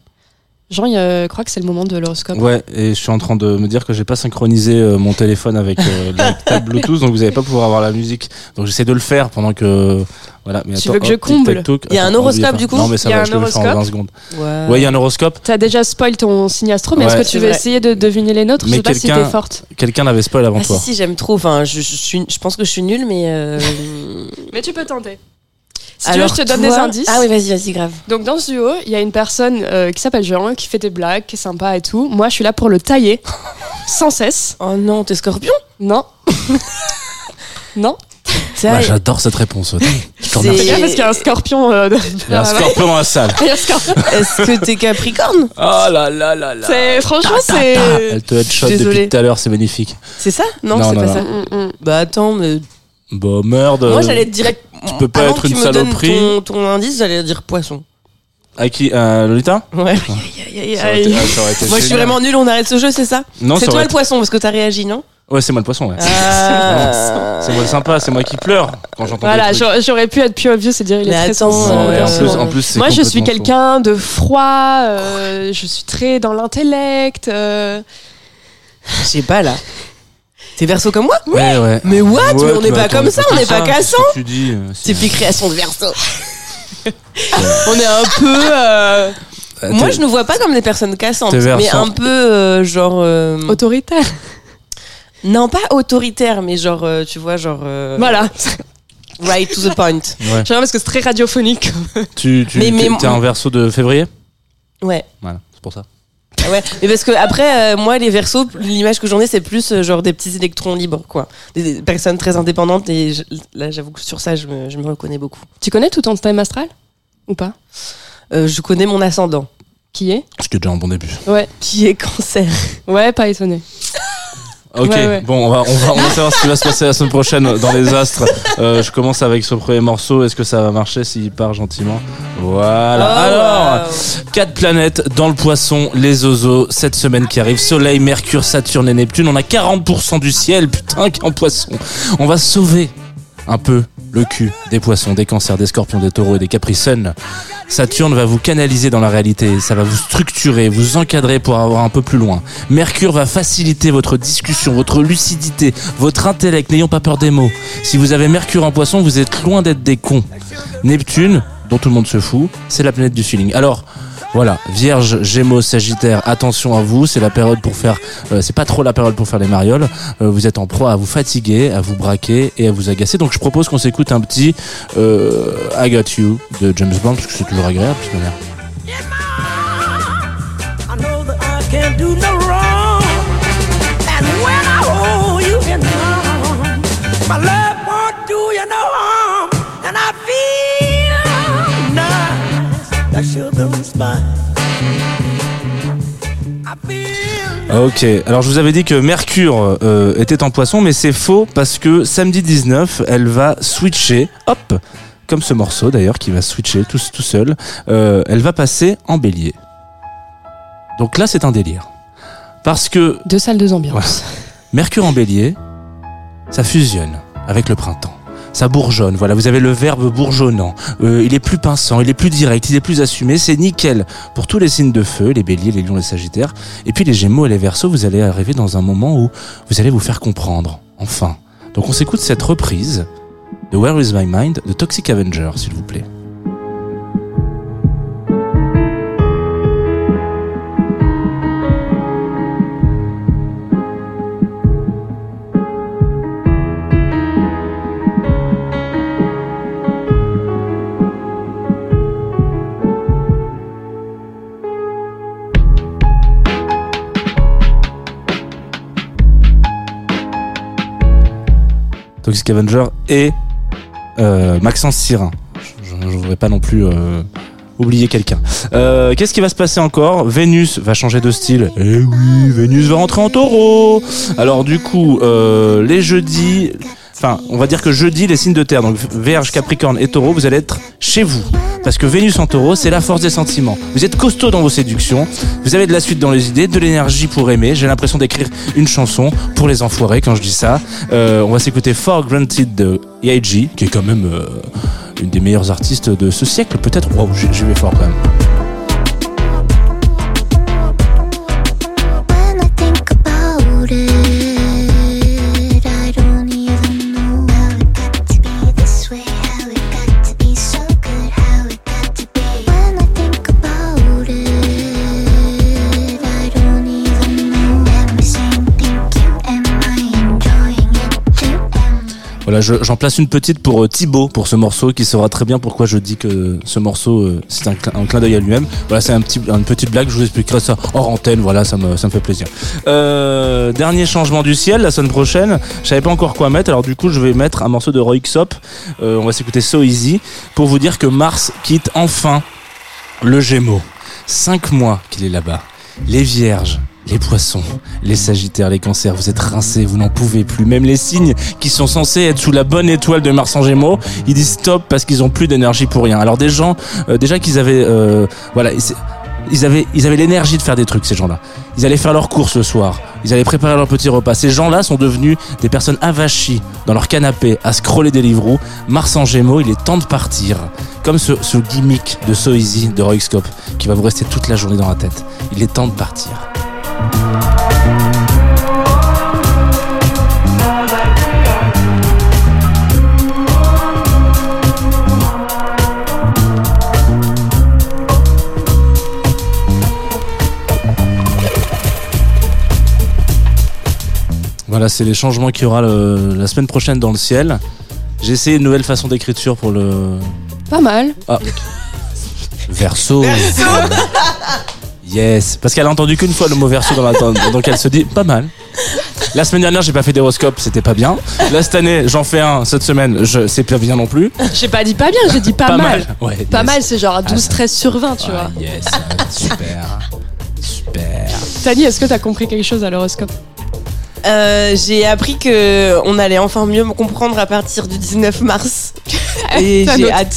Jean, il euh, croit que c'est le moment de l'horoscope. Ouais, et je suis en train de me dire que j'ai pas synchronisé euh, mon téléphone avec euh, la table Bluetooth, donc vous allez pas pouvoir avoir la musique. Donc j'essaie de le faire pendant que. Voilà, mais Tu attends, veux que je comble. Il y a un horoscope, du coup Non, mais ça Il y a va, un je le fais en horoscope 20 secondes. Ouais. Ouais, il y a un horoscope. T'as déjà spoil ton signe astro, mais Ouais. est-ce que tu veux vrai. essayer de deviner les nôtres? Je Mais sais pas si quelqu'un- t'es forte. Quelqu'un l'avait spoil avant Ah toi. si, si, j'aime trop. Enfin, je, je suis, je pense que je suis nulle, mais. euh, Mais tu peux tenter. Si tu veux, je te donne toi- des indices. Ah oui, vas-y, vas-y, grave. Donc dans ce duo, il y a une personne euh, qui s'appelle Jean, qui fait des blagues, qui est sympa et tout. Moi, je suis là pour le tailler, sans cesse. Oh non, t'es scorpion? Non. non. Bah, J'adore cette réponse. C'est- remercie. C'est bien parce qu'il y a un scorpion. euh, de- Il y a un scorpion dans la salle. Est-ce que t'es capricorne? Oh là là là là. C'est franchement c'est. Elle te headshot depuis tout à l'heure, c'est magnifique. C'est ça? Non, Non, c'est pas non. ça. Mm, mm. Bah attends, mais. Bah merde. Moi, j'allais te dire. tu peux pas avant être que une tu me donnes saloperie. Ton, ton indice, j'allais dire poisson. À qui euh, Lolita Ouais. Ça aurait été- ça aurait été Moi, je suis génial. vraiment nulle, on arrête ce jeu, c'est ça Non, C'est ça toi aurait le poisson, parce que t'as réagi, non Ouais, c'est moi le poisson, ouais. Ah. C'est moi le sympa, c'est moi qui pleure quand j'entends Voilà, des trucs. j'aurais- j'aurais pu être plus obvious et dire il est Mais très attends, sensible. Non, et en Euh, plus, en plus c'est Moi, je suis complètement quelqu'un de froid. euh, je suis très dans l'intellect. euh, Je sais pas, là. T'es verso comme moi. Ouais, ouais. Mais what Ouais, Mais on n'est pas comme ça, on n'est pas cassant Tu dis. euh, C'est puis création de verso. on est un peu. euh, euh, Moi, je ne vois pas comme des personnes cassantes, T'es verso. mais un peu euh, genre. euh, autoritaire. Non, pas autoritaire, mais genre, euh, tu vois, genre. euh, Voilà. Right to the point. Ouais. J'aime parce que c'est très radiophonique. Tu, tu Mais- mais- un verso de février? Ouais. Voilà, c'est pour ça. Ah ouais. Mais parce que après, euh, moi, les versos, l'image que j'en ai, c'est plus euh, genre des petits électrons libres, quoi. Des, des personnes très indépendantes, et je- là, j'avoue que sur ça, je me, je me reconnais beaucoup. tu connais tout ton thème astral? Ou pas? Euh, je connais mon ascendant, Qui est? Ce qui est déjà un bon début. Ouais. qui est cancer. Ouais, pas étonné. Ok, Ouais, ouais. bon, on va, on, va, on va savoir ce qui va se passer la semaine prochaine dans les astres. Euh, je commence avec ce premier morceau. Est-ce que ça va marcher s'il part gentiment? Voilà. Oh, Alors, wow. quatre planètes dans le poisson, les oiseaux, cette semaine qui arrive. Soleil, Mercure, Saturne et Neptune. On a 40% du ciel, putain, qui est en poisson. On va sauver un peu le cul des poissons, des cancers, des scorpions, des taureaux et des capricènes. Saturne va vous canaliser dans la réalité, ça va vous structurer, vous encadrer pour avoir un peu plus loin. Mercure va faciliter votre discussion, votre lucidité, votre intellect, n'ayons pas peur des mots. Si vous avez Mercure en poisson, vous êtes loin d'être des cons. Neptune, dont tout le monde se fout, c'est la planète du feeling. Alors, voilà, Vierge, Gémeaux, Sagittaire, attention à vous, c'est la période pour faire, euh, c'est pas trop la période pour faire les marioles. Euh, vous êtes en proie à vous fatiguer, à vous braquer et à vous agacer. Donc je propose qu'on s'écoute un petit euh, I Got You de James Bond parce que c'est toujours agréable de toute. Ok, alors je vous avais dit que Mercure euh, était en poisson, mais c'est faux parce que samedi 19, elle va switcher, hop, comme ce morceau d'ailleurs qui va switcher tout, tout seul, euh, elle va passer en bélier. Donc là c'est un délire. Parce que Deux salles, deux ambiances. Mercure en bélier, ça fusionne avec le printemps. Ça bourgeonne, voilà, vous avez le verbe bourgeonnant. Euh, il est plus pinçant, il est plus direct, il est plus assumé, c'est nickel pour tous les signes de feu, les béliers, les lions, les sagittaires. Et puis les gémeaux et les versos, vous allez arriver dans un moment où vous allez vous faire comprendre, enfin. Donc on s'écoute cette reprise de Where is my mind de Toxic Avenger, s'il vous plaît. Toxic Avenger et euh, Maxence Sirin. Je ne voudrais pas non plus euh, oublier quelqu'un. Euh, Qu'est-ce qui va se passer encore? Vénus va changer de style. Eh oui, Vénus va rentrer en taureau. Alors du coup, euh, les jeudis... Enfin, on va dire que jeudi, les signes de terre, donc Vierge, Capricorne et Taureau, vous allez être chez vous. Parce que Vénus en taureau, c'est la force des sentiments. Vous êtes costaud dans vos séductions, vous avez de la suite dans les idées, de l'énergie pour aimer. J'ai l'impression d'écrire une chanson pour les enfoirés quand je dis ça. Euh, on va s'écouter For Granted de Yaiji, qui est quand même euh, une des meilleures artistes de ce siècle, peut-être. Wow, j'y vais fort quand même. Voilà, je- j'en place une petite pour euh, Thibaut pour ce morceau qui saura très bien pourquoi je dis que ce morceau euh, c'est un, cl- un clin d'œil à lui-même. Voilà, c'est un petit, une petite blague. Je vous expliquerai ça hors antenne. Voilà, ça me, ça me fait plaisir. Euh, dernier changement du ciel la semaine prochaine. Je savais pas encore quoi mettre. Alors du coup, je vais mettre un morceau de Roy Xop. On va s'écouter So Easy pour vous dire que Mars quitte enfin le Gémeaux. Cinq mois qu'il est là-bas. Les Vierges. Les poissons, les sagittaires, les cancers, vous êtes rincés, vous n'en pouvez plus. Même les signes qui sont censés être sous la bonne étoile de Mars en Gémeaux, ils disent stop parce qu'ils ont plus d'énergie pour rien. Alors des gens, euh, déjà qu'ils avaient, euh, voilà, ils avaient, l'énergie de faire des trucs ces gens-là. Ils allaient faire leurs courses le soir, ils allaient préparer leur petit repas. Ces gens-là sont devenus des personnes avachies dans leur canapé à scroller des livres. Mars en Gémeaux, il est temps de partir. Comme ce, gimmick de So Easy de Roykscope qui va vous rester toute la journée dans la tête. Il est temps de partir. Voilà, c'est les changements qu'il y aura le- la semaine prochaine dans le ciel. J'ai essayé une nouvelle façon d'écriture pour le Pas mal. verso. Yes, parce qu'elle a entendu qu'une fois le mot verso dans la donc elle se dit pas mal. La semaine dernière, j'ai pas fait d'horoscope, c'était pas bien. Là cette année, j'en fais un cette semaine, je c'est pas bien non plus. J'ai pas dit pas bien, j'ai dit pas, mal. Ouais, Pas yes. mal, c'est genre 12, ça- 13 sur 20, tu Ah, vois. yes, super. Super. Tani, est-ce que t'as compris quelque chose à l'horoscope? Euh, j'ai appris que on allait enfin mieux me comprendre à partir du 19 mars. Et j'ai hâte.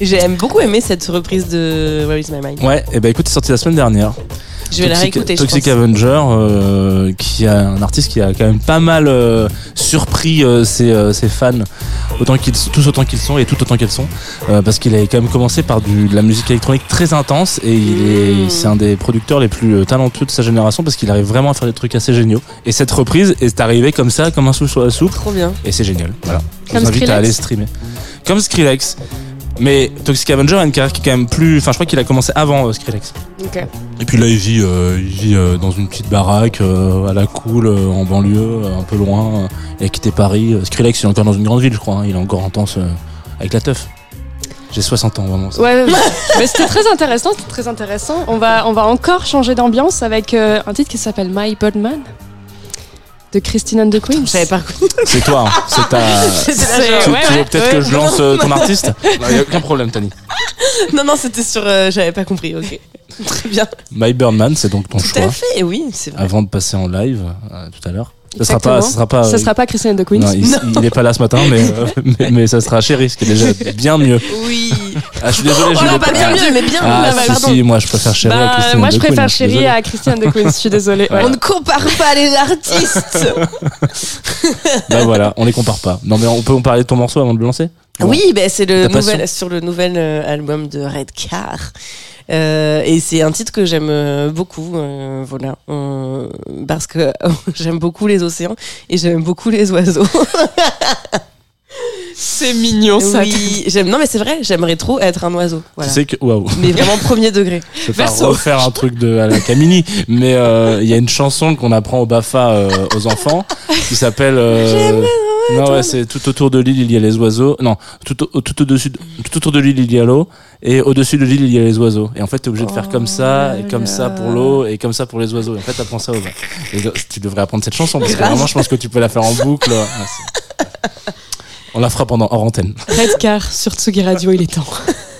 J'ai beaucoup aimé cette reprise de Where is my mind. Ouais, et ben écoute, c'est sorti la semaine dernière. Je vais la Toxic- réécouter. je Toxic pense. Avenger, euh, qui a un artiste qui a quand même pas mal euh, surpris euh, ses, ses fans, autant qu'ils, tous autant qu'ils sont et tout autant qu'elles sont, parce qu'il avait quand même commencé par du, de la musique électronique très intense et il est, c'est un des producteurs les plus talentueux de sa génération parce qu'il arrive vraiment à faire des trucs assez géniaux. Et cette reprise est arrivée comme ça, comme un sou sur la soupe, Trop bien. et c'est génial. Voilà. Je Comme vous invite à Skrillex aller streamer. Comme Skrillex. Mais Toxic Avenger a une carrière qui est quand même plus. Enfin, je crois qu'il a commencé avant euh, Skrillex. Ok. Et puis là, il vit, euh, il vit euh, dans une petite baraque euh, à la cool, euh, en banlieue, un peu loin. il a quitté Paris. Skrillex, il est encore dans une grande ville, je crois. hein. Il est encore intense euh, avec la teuf. J'ai 60 ans, vraiment. ça. Ouais, mais c'était très intéressant, c'était très intéressant. On va, on va encore changer d'ambiance avec euh, un titre qui s'appelle My Birdman de Christine and the Queens. Je savais pas. C'est toi, hein. c'est ta. C'est- Tu, ouais, tu veux ouais. peut-être que je lance euh, ton artiste Il y a aucun problème, Tani. Non, non, c'était sur. euh, J'avais pas compris. Ok. Très bien. My Birdman, c'est donc ton Tout choix. à fait. Oui, c'est vrai. Avant de passer en live euh, tout à l'heure. Ça sera pas, ça sera pas. Ça euh, sera pas Christine and the Queens. non, il, il est pas là ce matin, mais, euh, mais, mais ça sera Chéri, ce qui est déjà bien mieux. Oui. Ah, je suis désolé, Oh je pas bien mieux, mais bien. Ah, mieux, si, pardon. si, moi je préfère Chéri à Bah, Christine moi, de je Queen, préfère je suis Chérie désolé. à Christine and the Queens. Je suis désolée. Ouais. On ne compare pas les artistes. Bah voilà, on les compare pas. Non mais on peut en parler de ton morceau avant de le lancer? Oui, ben c'est le nouvel, sur le nouvel euh, album de Redcar. Euh, et c'est un titre que j'aime euh, beaucoup, euh, voilà, Euh, parce que j'aime beaucoup les océans et j'aime beaucoup les oiseaux. C'est mignon, ça. oui, j'aime. Non, mais c'est vrai, j'aimerais trop être un oiseau. Voilà. Tu sais que waouh, Mais vraiment premier degré. je vais pas Verso. refaire un truc de à la Camini, mais euh, il y a une chanson qu'on apprend au Bafa euh, aux enfants qui s'appelle euh, Non ouais, c'est tout autour de l'île il y a les oiseaux. Non, tout au- tout au-dessus de- tout autour de l'île il y a l'eau et au-dessus de l'île il y a les oiseaux. Et en fait, tu es obligé de faire comme ça et comme ça pour l'eau et comme ça pour les oiseaux. Et en fait, t'apprends ça aux et donc, tu devrais apprendre cette chanson parce que vraiment je pense que tu peux la faire en boucle. On la fera pendant hors antenne. Redcar sur Tsugi Radio, il est temps.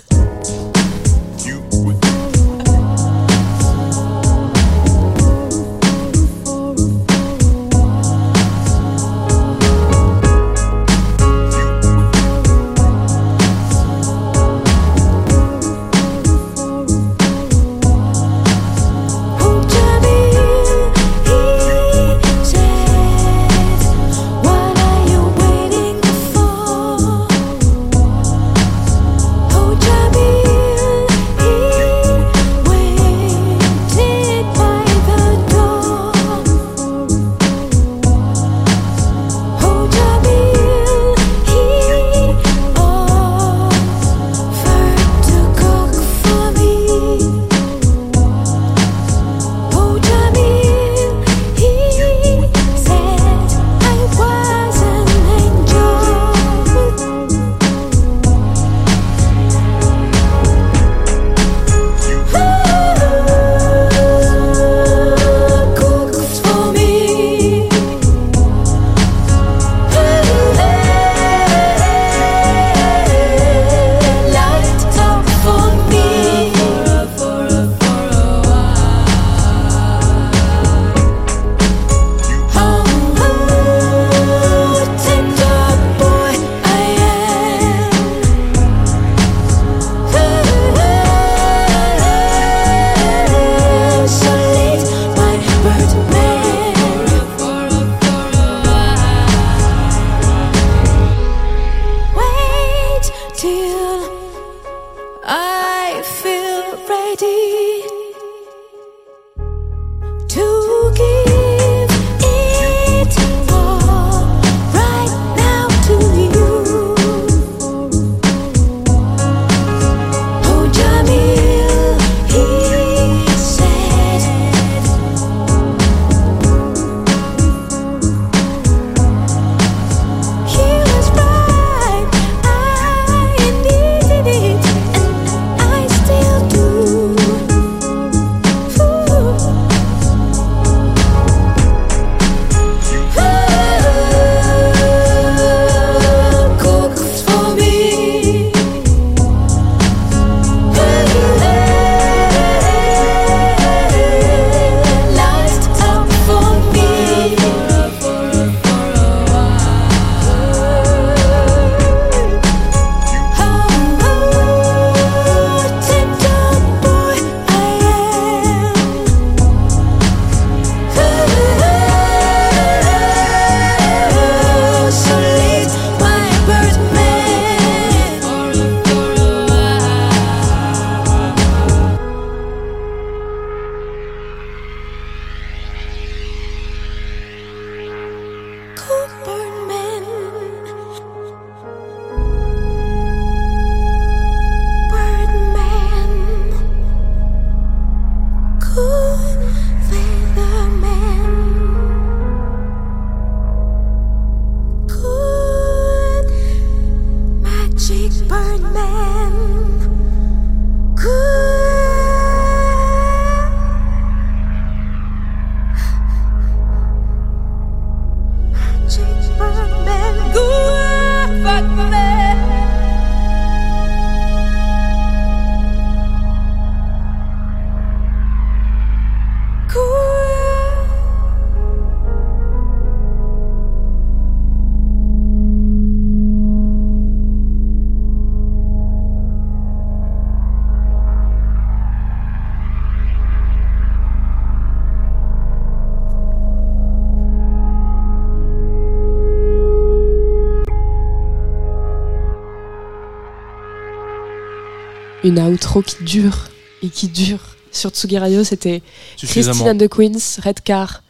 une outro qui dure et qui dure. Sur Tsugi Radio, c'était Christine and the Queens, Redcar,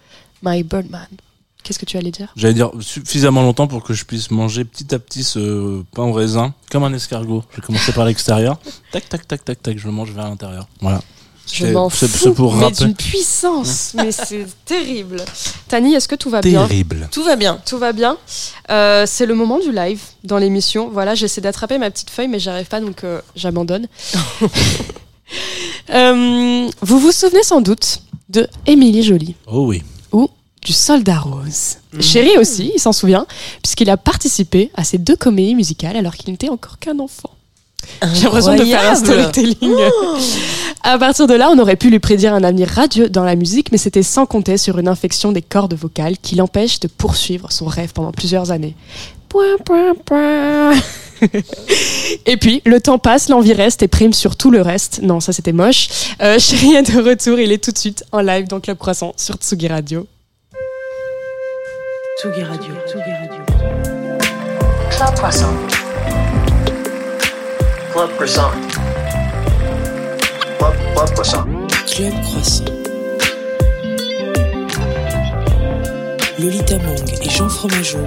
My Birdman. Qu'est-ce que tu allais dire? J'allais dire suffisamment longtemps pour que je puisse manger petit à petit ce pain au raisin, comme un escargot. Je vais commencer par l'extérieur. Tac, tac, tac, tac, tac, je le mange vers l'intérieur. Voilà. Je C'est- m'en c'est- fous, c'est pour mais d'une puissance. mais c'est terrible. Tani, est-ce que tout va bien? Terrible. Tout va bien. Tout va bien. Euh, c'est le moment du live dans l'émission. Voilà, j'essaie d'attraper ma petite feuille, mais j'arrive pas, donc euh, j'abandonne. Euh, vous vous souvenez sans doute de Émilie Jolie Oh oui. ou du Soldat Rose. Chéri aussi, il s'en souvient, puisqu'il a participé à ces deux comédies musicales alors qu'il n'était encore qu'un enfant. J'ai l'impression de faire un storytelling. À partir de là, on aurait pu lui prédire un avenir radieux dans la musique, mais c'était sans compter sur une infection des cordes vocales qui l'empêche de poursuivre son rêve pendant plusieurs années. Point, point, point. et puis, le temps passe, l'envie reste et prime sur tout le reste. Non, ça c'était moche. Euh, Chéri est de retour, il est tout de suite en live dans Club Croissant sur Tsugi Radio. Tsugi Radio. Tsugi Radio. Club Croissant. Club Croissant. Club, Club Croissant. Club Croissant. Lolita Mong et Jean Fromageau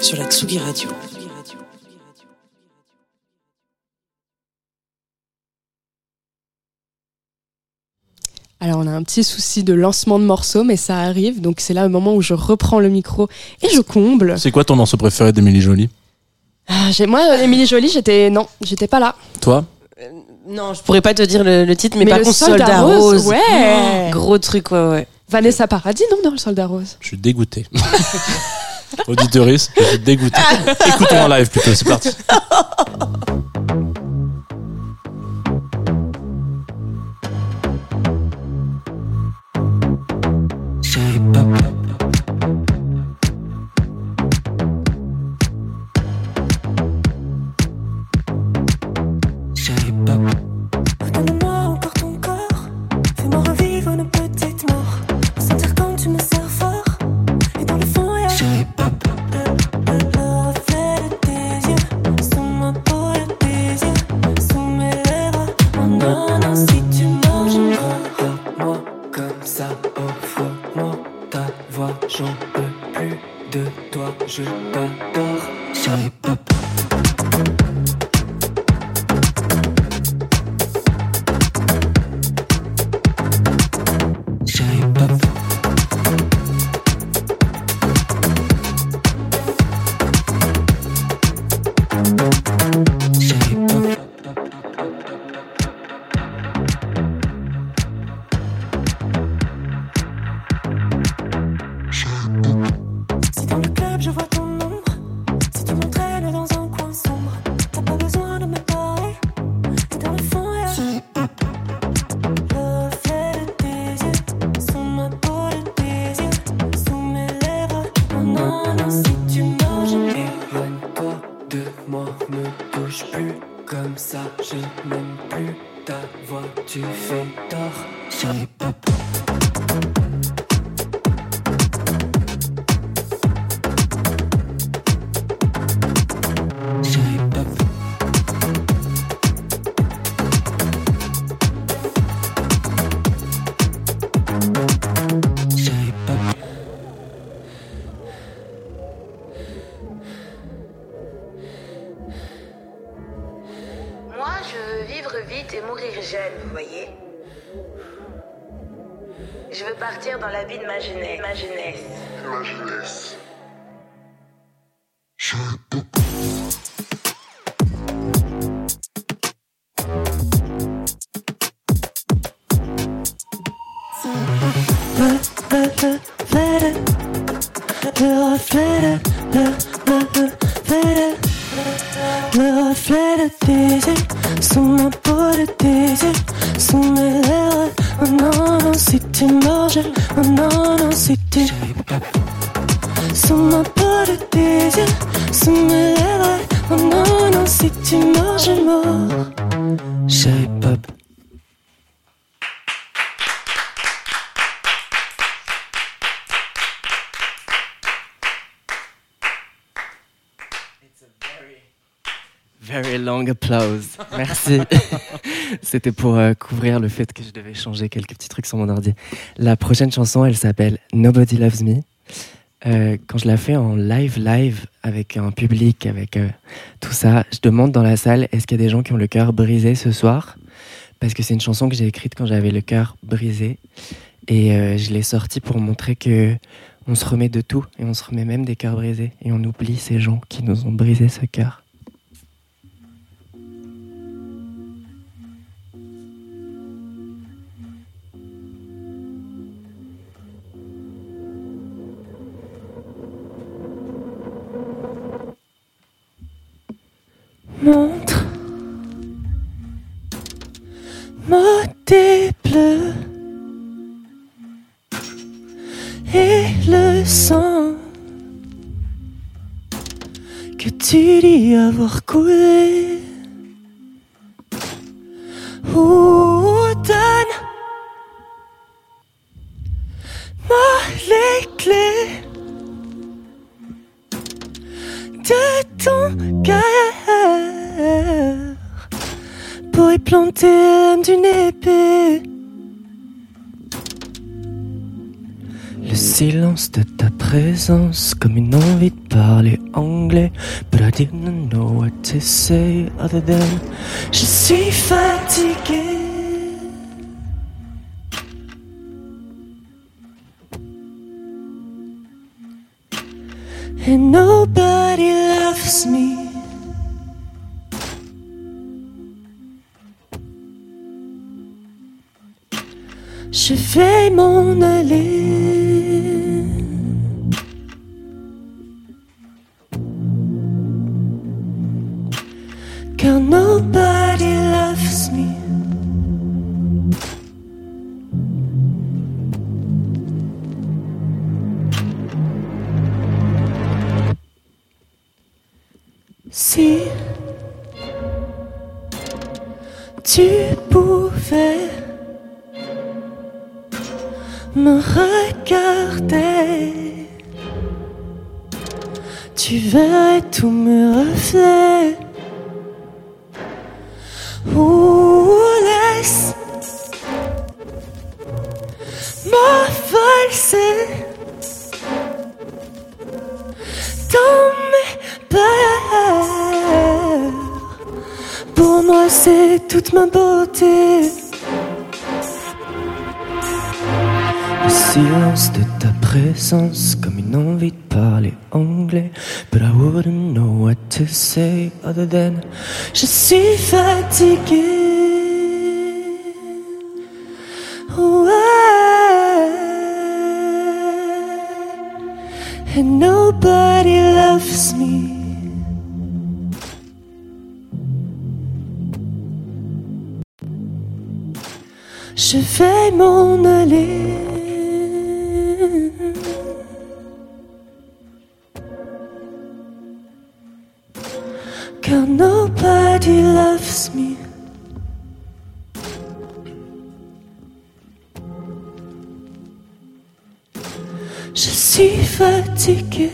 sur la Tsugi Radio. Alors, on a un petit souci de lancement de morceau, mais ça arrive. Donc, c'est là le moment où je reprends le micro et je comble. C'est quoi ton morceau préféré d'Émilie Jolie? Ah, j'ai- moi, Émilie Jolie, j'étais. Non, j'étais pas là. Toi Non, je pourrais pas te dire le, le titre, mais, Mais par le contre, Soldat Rose, Rose. ouais. Oh, Gros truc, ouais, ouais. Vanessa Paradis, non, dans le Soldat Rose. Je suis dégoûté. Auditoris, je suis dégoûté. Écoutons en live plutôt, c'est parti. Chérie. Merci. C'était pour euh, couvrir le fait que je devais changer quelques petits trucs sur mon ordi. La prochaine chanson, elle s'appelle Nobody Loves Me. Euh, quand je la fais en live, live, avec un public, avec euh, tout ça, je demande dans la salle est-ce qu'il y a des gens qui ont le cœur brisé ce soir? Parce que c'est une chanson que j'ai écrite quand j'avais le cœur brisé. Et je l'ai sortie pour montrer que on se remet de tout et on se remet même des cœurs brisés et on oublie ces gens qui nous ont brisé ce cœur. Montre. Moi tes bleus et le sang que tu dis avoir coulé. Ou donne moi les clés de ton cœur planter d'une épée. Le silence de ta présence, comme une envie de parler anglais. But I didn't know what to say other than Je suis fatigué. And nobody loves me. Je vais m'en aller. Me tu verrais tous mes reflets. Ou laisse moi valser dans mes peurs. Pour moi, c'est toute ma beauté. Silence de ta présence, comme une envie de parler anglais. But I wouldn't know what to say other than Je suis fatigué. Ouais. And nobody loves me. Je vais m'en aller. Fatigué.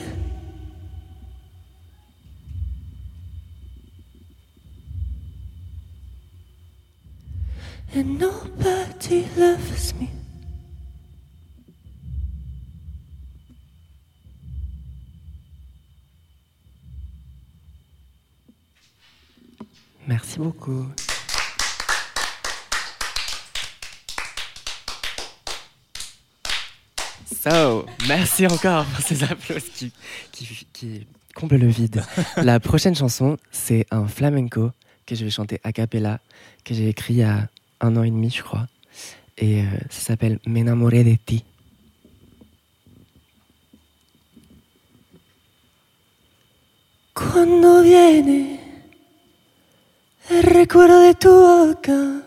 And nobody loves me. Merci beaucoup. So, merci encore pour ces applaudissements qui, qui, qui comblent le vide. La prochaine chanson, c'est un flamenco que je vais chanter a cappella, que j'ai écrit il y a un an et demi, je crois. Et euh, ça s'appelle M'enamoré de ti. Cuando viene el recuerdo de tu boca.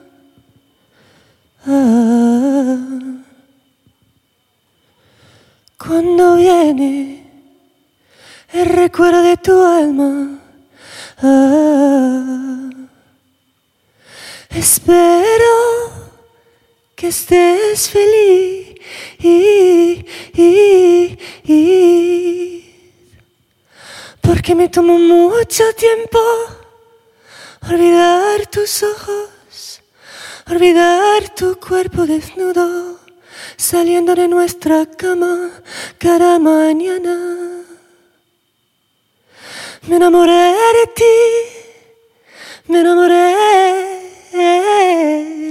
Ah. Cuando viene el recuerdo de tu alma. Ah. Espero que estés feliz. Porque me tomo mucho tiempo olvidar tus ojos, olvidar tu cuerpo desnudo, saliendo de nuestra cama cada mañana. Me enamoré de ti, me enamoré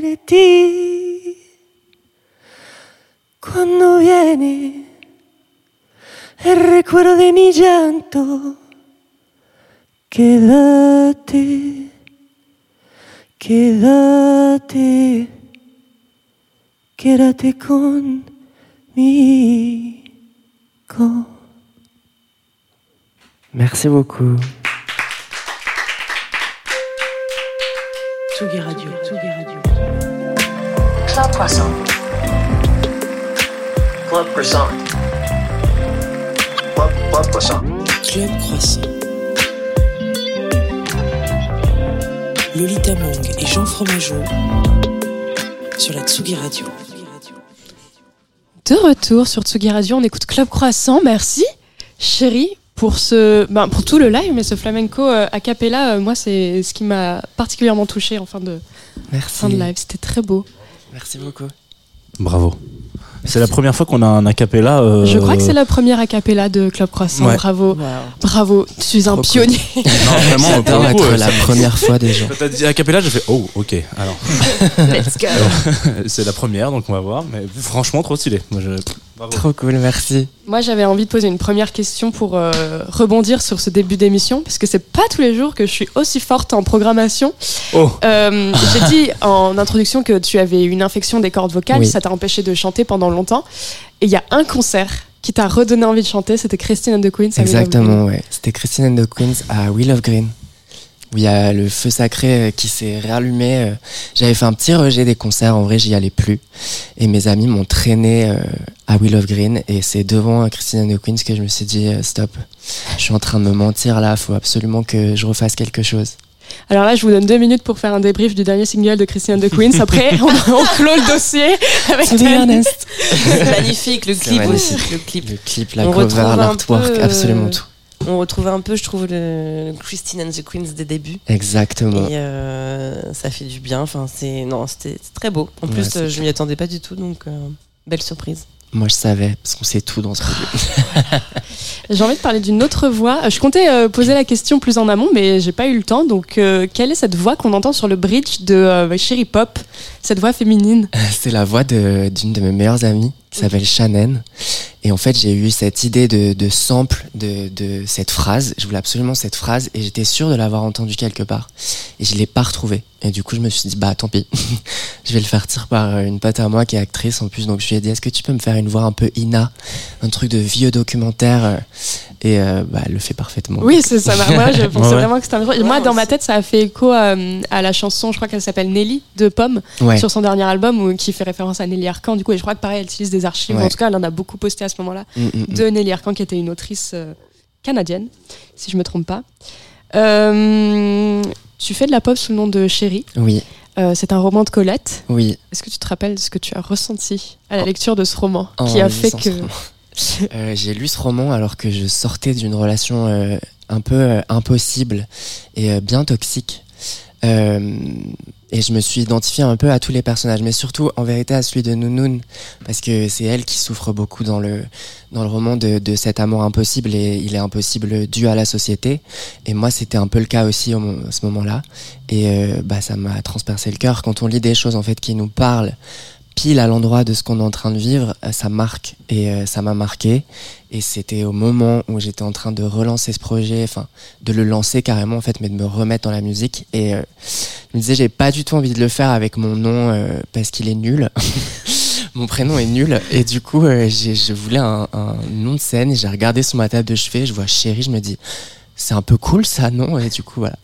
de ti. Cuando viene el recuerdo de mi llanto, quédate, quédate, quédate conmigo. Merci beaucoup. Tsugi Radio. Tsugi Radio. Club Croissant. Club Croissant. Club, Club Croissant. Club Croissant. Lolita Mang et Jean Fromageau sur la Tsugi Radio. De retour sur Tsugi Radio, on écoute Club Croissant. Merci, chérie, pour ce, ben, pour tout le live, mais ce flamenco euh, a cappella, euh, moi, c'est ce qui m'a particulièrement touché en fin de, Merci. fin de live. C'était très beau. Merci beaucoup. Bravo. C'est la première fois qu'on a un acapella. euh, Je crois que c'est la première a cappella de Club Croissant. Ouais. Bravo, bravo. Tu es un Trop pionnier. Non, vraiment, être euh, la première fois des gens. T'as dit acapella, j'ai fait oh, ok. Alors, Let's go. c'est la première, donc on va voir. Mais franchement, trop stylé. Moi, je... Bravo. Trop cool, merci. Moi, j'avais envie de poser une première question pour euh, rebondir sur ce début d'émission, parce que c'est pas tous les jours que je suis aussi forte en programmation. Oh. Euh, J'ai dit en introduction que tu avais une infection des cordes vocales, Oui. ça t'a empêché de chanter pendant longtemps. Et il y a un concert qui t'a redonné envie de chanter, c'était Christine and the Queens. à. Exactement, ouais. C'était Christine and the Queens à Will of Green. Où il y a le feu sacré euh, qui s'est réallumé. euh. J'avais fait un petit rejet des concerts, en vrai j'y allais plus. Et mes amis m'ont traîné euh, à Will of Green. Et c'est devant Christine and the Queens que je me suis dit, stop, je suis en train de me mentir là, faut absolument que je refasse quelque chose. Alors là, je vous donne deux minutes pour faire un débrief du dernier single de Christine and the Queens. Après, on, on clôt le dossier avec. C'est magnifique, le clip magnifique. aussi. Le clip. Le clip, la On cover, l'artwork, absolument tout. On retrouve un peu, je trouve, le Christine and the Queens des débuts. Exactement. Et euh, ça fait du bien. Enfin, c'est non, c'était très beau. En Ouais, plus, je m'y attendais pas du tout, donc euh, belle surprise. Moi je savais, parce qu'on sait tout dans ce milieu. J'ai envie de parler d'une autre voix. Euh, Je comptais euh, poser la question plus en amont, mais j'ai pas eu le temps. Donc, euh, quelle est cette voix qu'on entend sur le bridge de euh, Cherry Pop Cette voix féminine? C'est la voix de- d'une de, mes meilleures amies qui s'appelle Shannon. Et en fait, j'ai eu cette idée de, de sample de, de cette phrase. Je voulais absolument cette phrase et j'étais sûr de l'avoir entendue quelque part. Et je l'ai pas retrouvée. Et du coup, je me suis dit, bah tant pis. je vais le faire tirer par euh, une pote à moi qui est actrice en plus. Donc je lui ai dit, est-ce que tu peux me faire une voix un peu Ina? Un truc de vieux documentaire. euh, Et euh, bah, elle le fait parfaitement. Oui, c'est ça. m'a- Moi, je pensais Ouais, vraiment que c'était un Moi, dans ma tête, ça a fait écho à la chanson, je crois qu'elle s'appelle Nelly de Pomme, Ouais. sur son dernier album, où- qui fait référence à Nelly Arcan. Du coup, et je crois que pareil, elle utilise des archives. Ouais. En tout cas, elle en a beaucoup posté à ce moment-là. Mm, mm, mm. de Nelly Arcan, qui était une autrice euh, canadienne, si je me trompe pas. Euh, tu fais de la pop sous le nom de Chérie. Oui, Euh, c'est un roman de Colette. oui. Est-ce que tu te rappelles de ce que tu as ressenti à la lecture de ce roman En qui a fait que. Euh, j'ai lu ce roman alors que je sortais d'une relation un peu impossible et bien toxique. Et je me suis identifié un peu à tous les personnages, mais surtout en vérité à celui de Nounoun, parce que c'est elle qui souffre beaucoup dans le, dans le roman de, de cet amour impossible, et il est impossible dû à la société. Et moi, c'était un peu le cas aussi à ce moment-là. Et euh, bah, ça m'a transpercé le cœur. Quand on lit des choses en fait qui nous parlent, pile à l'endroit de ce qu'on est en train de vivre, euh, ça marque et euh, ça m'a marqué. Et c'était au moment où j'étais en train de relancer ce projet, enfin de le lancer carrément en fait, mais de me remettre dans la musique. Et euh, je me disais, j'ai pas du tout envie de le faire avec mon nom euh, parce qu'il est nul. mon prénom est nul. Et du coup, euh, j'ai- je voulais un, un nom de scène. J'ai regardé sur ma table de chevet, je vois chérie, je me dis, c'est un peu cool ça, non? Et du coup, voilà,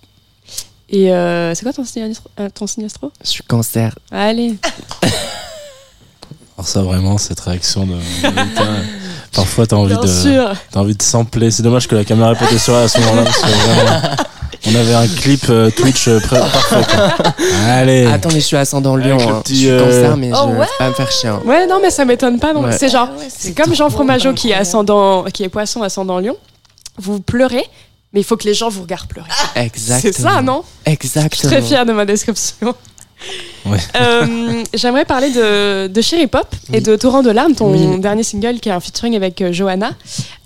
Et c'est quoi ton signe, astro- ton signe astro? Je suis cancer. Allez. Alors ça vraiment cette réaction de parfois t'as envie Bien de sûr. t'as envie de sampler c'est dommage que la caméra est pas était sur elle à ce moment-là parce que vraiment, on avait un clip euh, Twitch euh, prêt- parfait quoi. allez Attends, mais je suis ascendant le hein. petit, je suis euh, cancer, mais Oh je ouais vais pas me faire chier. hein. Ouais, non, mais ça m'étonne pas. Ouais. C'est genre, Ah ouais, c'est comme Jean Fromageau qui est ascendant, qui est poisson ascendant lion. Vous pleurez Mais il faut que les gens vous regardent pleurer. Exactement. C'est ça, non? Je suis Exactement. très fière de ma description. Ouais. Euh, J'aimerais parler de, de Cherry Pop et Oui. de Torrent de larmes, ton Oui. dernier single qui est un featuring avec euh, Johanna.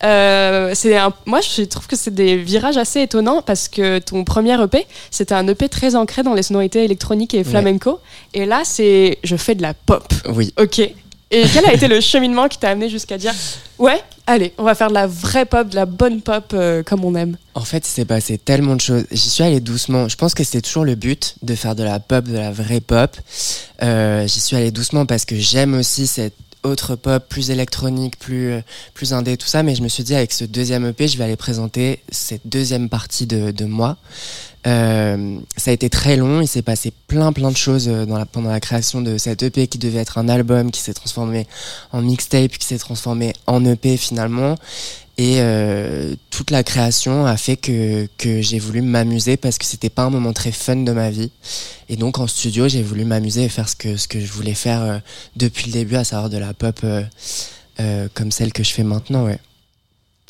Euh, c'est un, moi, je trouve que c'est des virages assez étonnants parce que ton premier EP, c'était un EP très ancré dans les sonorités électroniques et flamenco. Et là, c'est je fais de la pop. Oui. Ok. Et quel a été le cheminement qui t'a amené jusqu'à dire ouais, allez, on va faire de la vraie pop, de la bonne pop euh, comme on aime? En fait, il s'est passé tellement de choses. J'y suis allé doucement. Je pense que c'était toujours le but de faire de la pop, de la vraie pop. Euh, J'y suis allé doucement parce que j'aime aussi cette autre pop plus électronique, plus euh, plus indé, tout ça. Mais je me suis dit avec ce deuxième EP, je vais aller présenter cette deuxième partie de, de moi. Euh, ça a été très long. Il s'est passé plein plein de choses euh, dans la, pendant la création de cet EP qui devait être un album, qui s'est transformé en mixtape, qui s'est transformé en EP finalement. Et euh, toute la création a fait que, que j'ai voulu m'amuser parce que c'était pas un moment très fun de ma vie. Et donc en studio, j'ai voulu m'amuser et faire ce que, ce que je voulais faire euh, depuis le début, à savoir de la pop euh, comme celle que je fais maintenant. Ouais.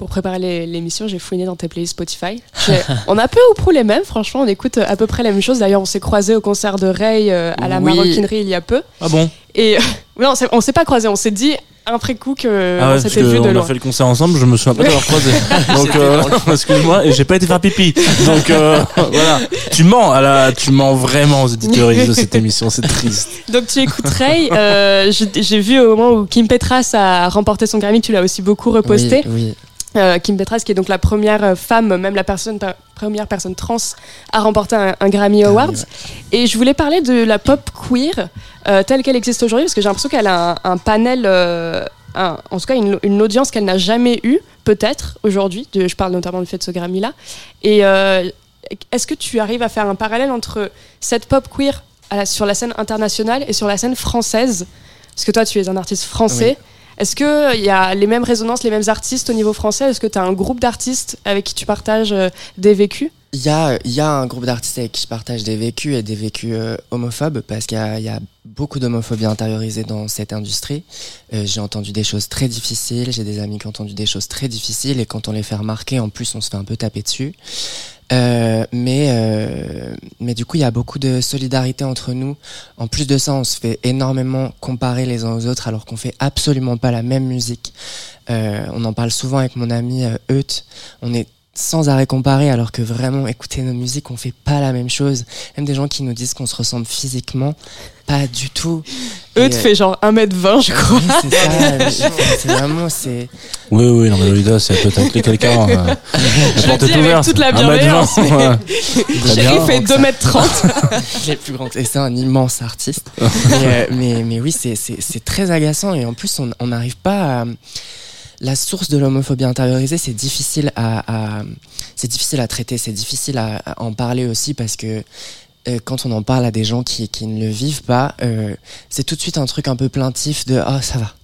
Pour préparer l'émission, j'ai fouiné dans tes playlists Spotify. On a peu ou prou les mêmes, franchement, on écoute euh, à peu près la même chose. D'ailleurs, on s'est croisés au concert de Ray euh, à la Oui. maroquinerie il y a peu. Ah bon? Et non, on s'est pas croisés, on s'est dit après coup que Ah on ouais, parce s'était vu de qu'on a fait le concert ensemble, je me souviens pas d'avoir croisé. Donc, euh, excuse-moi, et j'ai pas été faire pipi. Donc, euh, voilà. Tu mens, à la, tu mens vraiment aux éditeurs de cette émission, c'est triste. Donc tu écoutes Ray. euh, j'ai j'ai vu au moment où Kim Petras a remporté son Grammy, tu l'as aussi beaucoup reposté. Oui, oui. Euh, Kim Petras, qui est donc la première euh, femme, même la personne, première personne trans à remporter un, un Grammy Awards. Et je voulais parler de la pop queer euh, telle qu'elle existe aujourd'hui, parce que j'ai l'impression qu'elle a un, un panel, euh, un- en tout cas une, une audience qu'elle n'a jamais eue, peut-être aujourd'hui. Je parle notamment du fait de ce Grammy-là. Et est-ce que tu arrives à faire un parallèle entre cette pop queer à la- sur la scène internationale et sur la scène française? Parce que toi, tu es un artiste français. Est-ce qu'il y a les mêmes résonances, les mêmes artistes au niveau français? Est-ce que tu as un groupe d'artistes avec qui tu partages euh, des vécus? Il y a, y a un groupe d'artistes avec qui je partage des vécus et des vécus euh, homophobes parce qu'il y y a beaucoup d'homophobie intériorisée dans cette industrie. Euh, j'ai entendu des choses très difficiles, j'ai des amis qui ont entendu des choses très difficiles et quand on les fait remarquer, en plus, on se fait un peu taper dessus. Euh, mais, euh, mais du coup, il y a beaucoup de solidarité entre nous. En plus de ça, on se fait énormément comparer les uns aux autres alors qu'on fait absolument pas la même musique. Euh, on en parle souvent avec mon ami euh, Euth. On est sans arrêt comparé alors que vraiment écouter nos musiques on fait pas la même chose même des gens qui nous disent qu'on se ressemble physiquement pas du tout Eux, tu euh, fais genre 1m20, je crois. oui, c'est ça c'est vraiment c'est Oui, oui, non, mais Lolita, c'est peut-être appeler quelqu'un. euh, la Je porte dis avec ouverte. toute la bienveillance, vingt, mais- ouais. Très Chéri bien. fait 2m30. les plus grands et c'est un immense artiste mais, euh, mais, mais oui c'est c'est c'est très agaçant et en plus on n'arrive pas à la source de l'homophobie intériorisée, c'est difficile à, c'est difficile à traiter, c'est difficile à, en parler aussi parce que euh, quand on en parle à des gens qui, qui ne le vivent pas, euh, c'est tout de suite un truc un peu plaintif de oh ça va,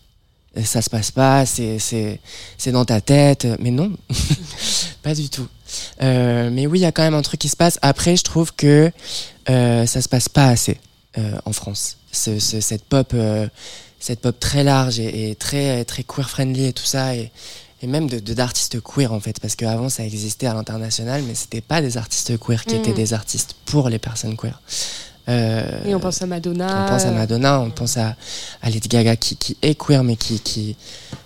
Euh, ça se passe pas, c'est dans ta tête, mais non, pas du tout. Mais oui, il y a quand même un truc qui se passe. Après, je trouve que ça se passe pas assez en France. Ce, ce- cette pop, cette pop très large et, et très très queer friendly et tout ça, et, et même de d'artistes queer en fait, parce qu'avant ça existait à l'international, mais c'était pas des artistes queer qui étaient des artistes pour les personnes queer. Euh, Et on pense à Madonna. on pense à Madonna, on pense à, à Lady Gaga qui, qui est queer mais qui, qui,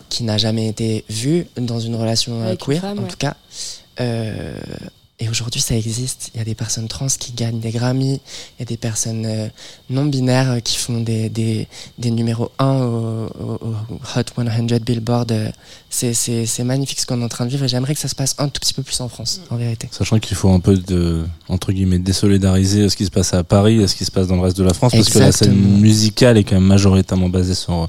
qui n'a jamais été vue dans une relation euh, Avec une queer, femme, en ouais. tout cas. Euh, et aujourd'hui, ça existe. Il y a des personnes trans qui gagnent des Grammys, il y a des personnes euh, non binaires euh, qui font des, des, des numéros 1 au, au- au Hot 100 Billboard. euh, C'est magnifique ce qu'on est en train de vivre et j'aimerais que ça se passe un tout petit peu plus en France, en vérité. Sachant qu'il faut un peu de, entre guillemets, désolidariser ce qui se passe à Paris et ce qui se passe dans le reste de la France, parce que la scène musicale est quand même majoritairement basée sur,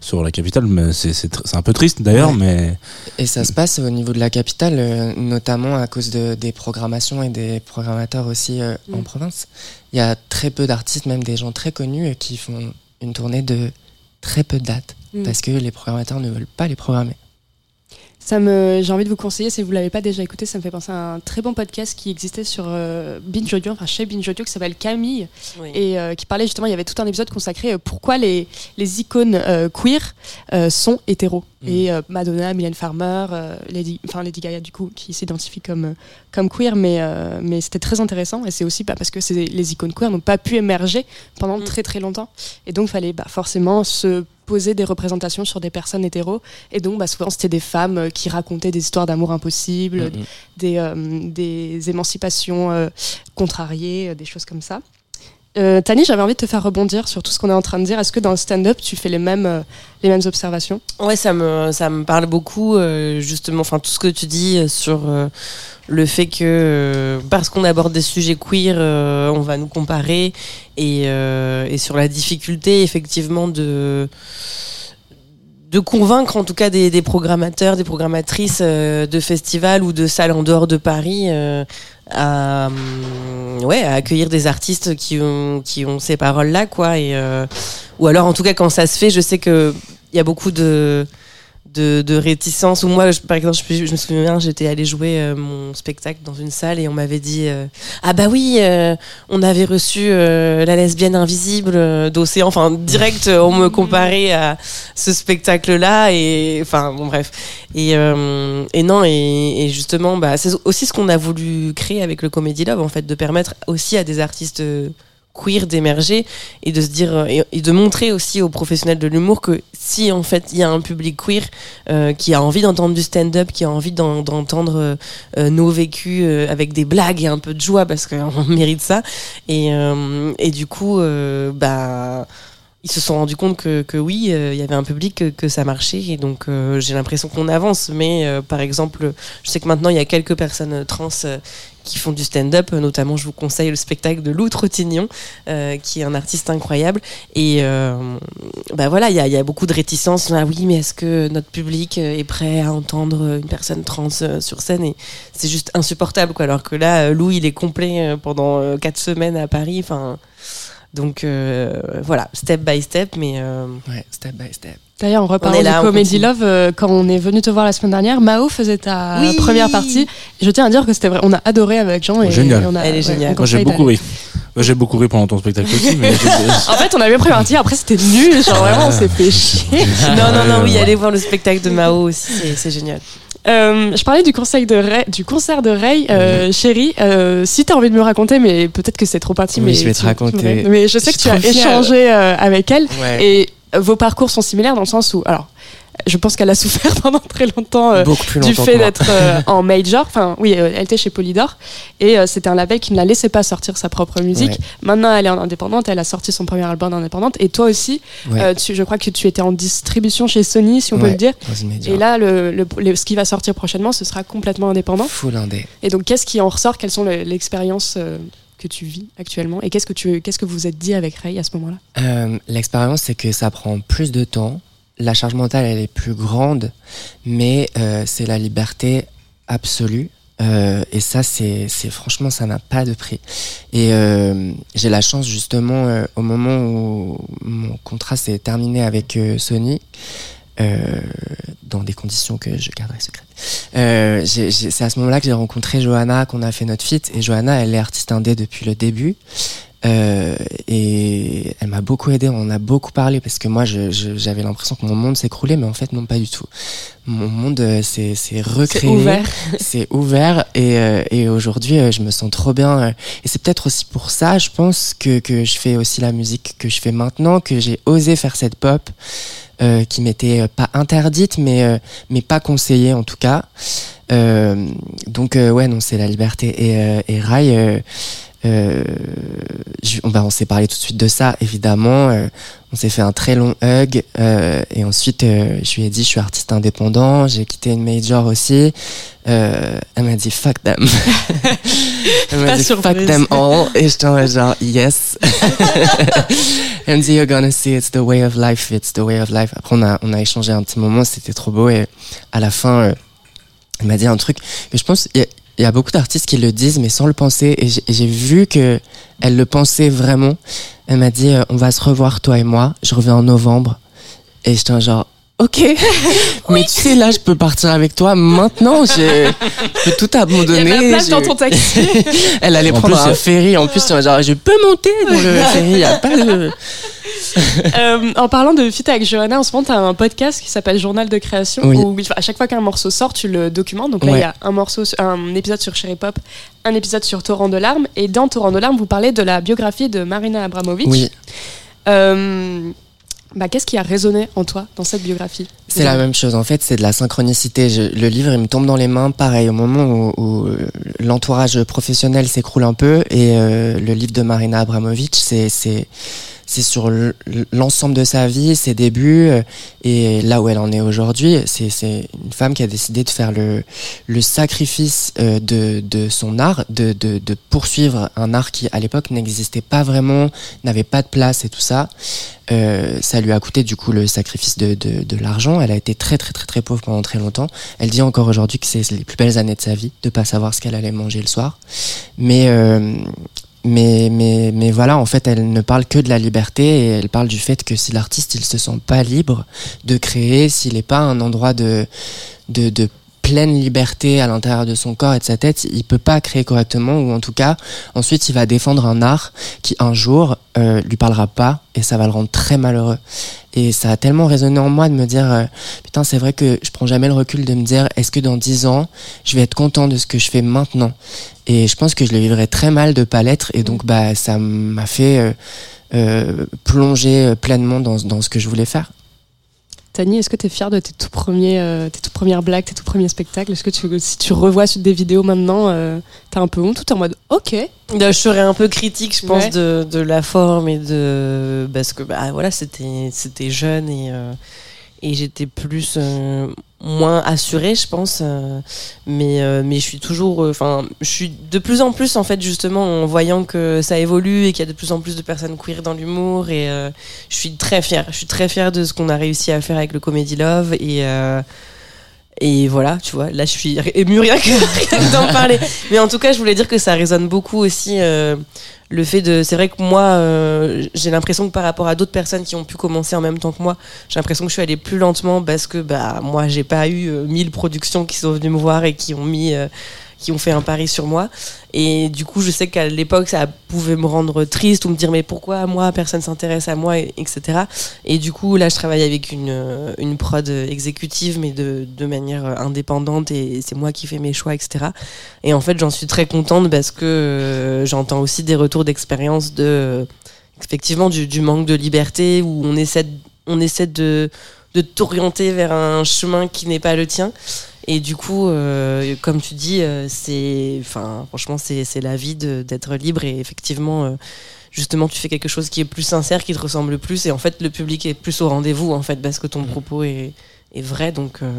sur la capitale, mais c'est, c'est, tr- c'est un peu triste d'ailleurs, Ouais. mais Et ça se passe au niveau de la capitale, euh, notamment à cause de, des programmations et des programmateurs aussi euh, en Mm. province. Il y a très peu d'artistes, même des gens très connus, euh, qui font une tournée de très peu de dates Mm. parce que les programmateurs ne veulent pas les programmer. Ça me, j'ai envie de vous conseiller, si vous l'avez pas déjà écouté, ça me fait penser à un très bon podcast qui existait sur euh, Binge Audio, enfin chez Binge Audio, qui s'appelle Camille, Oui. et euh, qui parlait justement, il y avait tout un épisode consacré euh, pourquoi les, les icônes euh, queer sont hétéros. Et euh, Madonna, Mylène Farmer, Lady, enfin Lady Gaga du coup, qui s'identifie comme, comme queer, mais, mais c'était très intéressant, et c'est aussi bah, parce que les icônes queer n'ont pas pu émerger pendant Mm. très très longtemps, et donc fallait bah, forcément se poser des représentations sur des personnes hétéros, et donc bah, souvent c'était des femmes euh, qui racontaient des histoires d'amour impossibles, Mhm. des, euh, des émancipations euh, contrariées, des choses comme ça. Euh, Tani, j'avais envie de te faire rebondir sur tout ce qu'on est en train de dire. Est-ce que dans le stand-up, tu fais les mêmes, euh, les mêmes observations? Ouais, ça me, ça me parle beaucoup, euh, justement, enfin, tout ce que tu dis sur euh, le fait que euh, parce qu'on aborde des sujets queer, euh, on va nous comparer et, euh, et sur la difficulté, effectivement, de convaincre en tout cas des, programmateurs, des programmatrices de festivals ou de salles en dehors de Paris à, accueillir des artistes qui ont, qui ces paroles-là, quoi. Et, euh, ou alors, en tout cas, quand ça se fait, je sais que il y a beaucoup de, de, réticence. Ou moi, par exemple, je, me souviens, j'étais allée jouer euh, mon spectacle dans une salle et on m'avait dit euh, Ah bah oui, euh, on avait reçu la lesbienne invisible d'Océan. Enfin, direct, on me comparait à ce spectacle-là. Et enfin, bon, bref. Et, non, et, justement, bah, c'est aussi ce qu'on a voulu créer avec le Comedy Love, en fait, de permettre aussi à des artistes queer d'émerger et de se dire euh, et, de montrer aussi aux professionnels de l'humour que si en fait il y a un public queer euh, qui a envie d'entendre du stand-up, qui a envie d'en- d'entendre euh, nos vécus avec des blagues et un peu de joie parce qu'on mérite ça. Et, et du coup bah ils se sont rendus compte que, que oui, euh, il y avait un public, que, que ça marchait. Et donc, euh, j'ai l'impression qu'on avance. Mais euh, par exemple, je sais que maintenant, il y a quelques personnes euh, trans euh, qui font du stand-up. Euh, Notamment, je vous conseille le spectacle de Lou Trottignon, euh, qui est un artiste incroyable. Et euh, bah voilà, il y y a beaucoup de réticences. Ah oui, mais est-ce que notre public euh, est prêt à entendre une personne trans euh, sur scène? Et c'est juste insupportable. Quoi. Alors que là, euh, Lou, il est complet euh, pendant euh, quatre semaines à Paris. Enfin. Donc euh, voilà, step by step, mais euh, Ouais, step by step. D'ailleurs, en reparlant On est là, de Comedy. Love, euh, quand on est venu te voir la semaine dernière, Mao faisait ta Oui. première partie. Je tiens à dire que c'était vrai. On a adoré avec Jean. Et Génial. on a- Elle est géniale. Moi j'ai beaucoup ri. J'ai beaucoup ri pendant ton spectacle aussi, mais En fait, on avait pris partie. Après, c'était nul. Genre vraiment, on s'est fait chier. non, non, non, oui, allez voir le spectacle de Mao aussi, c'est génial. Euh, je parlais du, conseil de Ray- du concert de Ray, euh, chérie. euh, si tu as envie de me raconter, mais peut-être que c'est trop intime. Oui, mais je vais te raconter. Mais je sais Je que tu as fière. échangé euh, avec elle Ouais. et vos parcours sont similaires dans le sens où, alors, je pense qu'elle a souffert pendant très longtemps. euh, du longtemps fait d'être euh, en major. Enfin, oui, euh, elle était chez Polydor et euh, c'était un label qui ne la laissait pas sortir sa propre musique. Ouais. Maintenant, elle est en indépendante. Elle a sorti son premier album indépendante. Et toi aussi, Ouais. tu, je crois que tu étais en distribution chez Sony, si on peut le dire. Et là, le, le- le- ce qui va sortir prochainement, ce sera complètement indépendant. Full indé. Et donc, qu'est-ce qui en ressort? Quelles sont les- l'expérience que tu vis actuellement? Et qu'est-ce que tu, qu'est-ce que vous vous êtes dit avec Ray à ce moment-là? L'expérience, c'est que ça prend plus de temps. La charge mentale, elle est plus grande, mais euh, c'est la liberté absolue. Euh, et ça, c'est, franchement, ça n'a pas de prix. Et euh, j'ai la chance justement, euh, au moment où mon contrat s'est terminé avec euh, Sony, euh, dans des conditions que je garderai secrètes. Euh, c'est à ce moment-là que j'ai rencontré Johanna, qu'on a fait notre feat. Et Johanna, elle est artiste indé depuis le début. Euh, et elle m'a beaucoup aidé, on en a beaucoup parlé parce que moi je- je- j'avais l'impression que mon monde s'écroulait, mais en fait non pas du tout. Mon monde euh, s'est recréé, ouvert. c'est ouvert et, euh, et aujourd'hui je me sens trop bien. et c'est peut-être aussi pour ça, je pense que, que je fais aussi la musique que je fais maintenant, que j'ai osé faire cette pop qui m'était pas interdite, mais mais pas conseillée en tout cas. Donc ouais non c'est la liberté et, et Rai. Euh, je- on, bah, on s'est parlé tout de suite de ça, évidemment. Euh, on s'est fait un très long hug. euh, et ensuite, je lui ai dit, je suis artiste indépendant. J'ai quitté une major aussi. Elle m'a dit, fuck them. elle m'a dit, surprise. fuck them all. Et j'étais en mode genre, yes. elle me dit, you're gonna see, it's the way of life, it's the way of life. Après, on a, on a échangé un petit moment, c'était trop beau. Et à la fin, elle m'a dit un truc que je pense, il y a- il y a beaucoup d'artistes qui le disent, mais sans le penser. Et j'ai- vu que elle le pensait vraiment. Elle m'a dit, euh, on va se revoir, toi et moi. Je reviens en novembre. Et j'étais genre, ok, mais tu sais, là, je peux partir avec toi maintenant. Je, je peux tout abandonner. Il y a de la place je- dans ton taxi. Elle allait En prendre plus, un ferry. En plus, genre, je peux monter dans le ferry. Il y a pas de. Euh, en parlant de fit avec Johanna, en ce moment, tu as un podcast qui s'appelle Journal de création Oui. où à chaque fois qu'un morceau sort, tu le documentes. Donc là, il Ouais. y a un morceau, un épisode sur Cherry Pop, un épisode sur Torrent de larmes. Et dans Torrent de larmes, vous parlez de la biographie de Marina Abramovic. Oui, Euh, bah, Qu'est-ce qui a résonné en toi dans cette biographie c'est la même chose. En fait, c'est de la synchronicité. Je- le livre, il me tombe dans les mains. Pareil, au moment où, où, euh, l'entourage professionnel s'écroule un peu, et euh, le livre de Marina Abramovic, c'est c'est sur l'ensemble de sa vie, ses débuts euh, et là où elle en est aujourd'hui. C'est c'est une femme qui a décidé de faire le le sacrifice euh, de de son art, de de de poursuivre un art qui à l'époque n'existait pas vraiment, n'avait pas de place et tout ça. Euh, ça lui a coûté du coup le sacrifice de, de, de l'argent. Elle a été très très très très pauvre pendant très longtemps. Elle dit encore aujourd'hui que c'est les plus belles années de sa vie de pas savoir ce qu'elle allait manger le soir. Mais euh, mais mais voilà, en fait, elle ne parle que de la liberté et elle parle du fait que si l'artiste il se sent pas libre de créer, s'il n'est pas un endroit de de, de pleine liberté à l'intérieur de son corps et de sa tête, il peut pas créer correctement ou en tout cas ensuite il va défendre un art qui un jour euh, lui parlera pas et ça va le rendre très malheureux. Et ça a tellement résonné en moi de me dire euh, putain c'est vrai que je prends jamais le recul de me dire est-ce que dans dix ans je vais être content de ce que je fais maintenant? Et je pense que je le vivrais très mal de pas l'être et donc bah ça m'a fait euh, euh, plonger pleinement dans, dans ce que je voulais faire. Tani, est-ce que tu es fière de tes tout, premiers, euh, tes tout premières blagues, tes tout premiers spectacles? Est-ce que tu, si tu revois des vidéos maintenant, euh, t'as un peu honte ou t'es en mode ok? Là, je serais un peu critique, je pense, Ouais. de, de la forme et de. Parce que, bah voilà, c'était c'était jeune et, euh, et j'étais plus. Euh, moins assurée, je pense. euh, mais, euh, mais je suis toujours. Enfin, je suis de plus en plus, en fait, justement, en voyant que ça évolue et qu'il y a de plus en plus de personnes queer dans l'humour. Et euh, je suis très fière. Je suis très fière de ce qu'on a réussi à faire avec le Comedy Love. Et. euh, et voilà, tu vois, là je suis émue rien que, d'en parler. Mais en tout cas, je voulais dire que ça résonne beaucoup aussi euh, le fait de. C'est vrai que moi, euh, j'ai l'impression que par rapport à d'autres personnes qui ont pu commencer en même temps que moi, j'ai l'impression que je suis allée plus lentement parce que bah moi, j'ai pas eu euh, 1000 productions qui sont venues me voir et qui ont mis. euh, ont fait un pari sur moi. Et du coup je sais qu'à l'époque ça pouvait me rendre triste ou me dire mais pourquoi moi personne s'intéresse à moi et- etc et du coup là je travaille avec une, euh, une prod exécutive mais de, de manière indépendante et c'est moi qui fais mes choix etc et en fait j'en suis très contente parce que euh, j'entends aussi des retours d'expérience de euh, effectivement du, manque de liberté où on essaie on essaie de de t'orienter vers un chemin qui n'est pas le tien et du coup, euh, comme tu dis, euh, c'est, enfin, franchement, c'est, c'est la vie de- d'être libre et effectivement, euh, justement, tu fais quelque chose qui est plus sincère, qui te ressemble plus, et en fait, le public est plus au rendez-vous, en fait, parce que ton propos est, est vrai, donc. euh,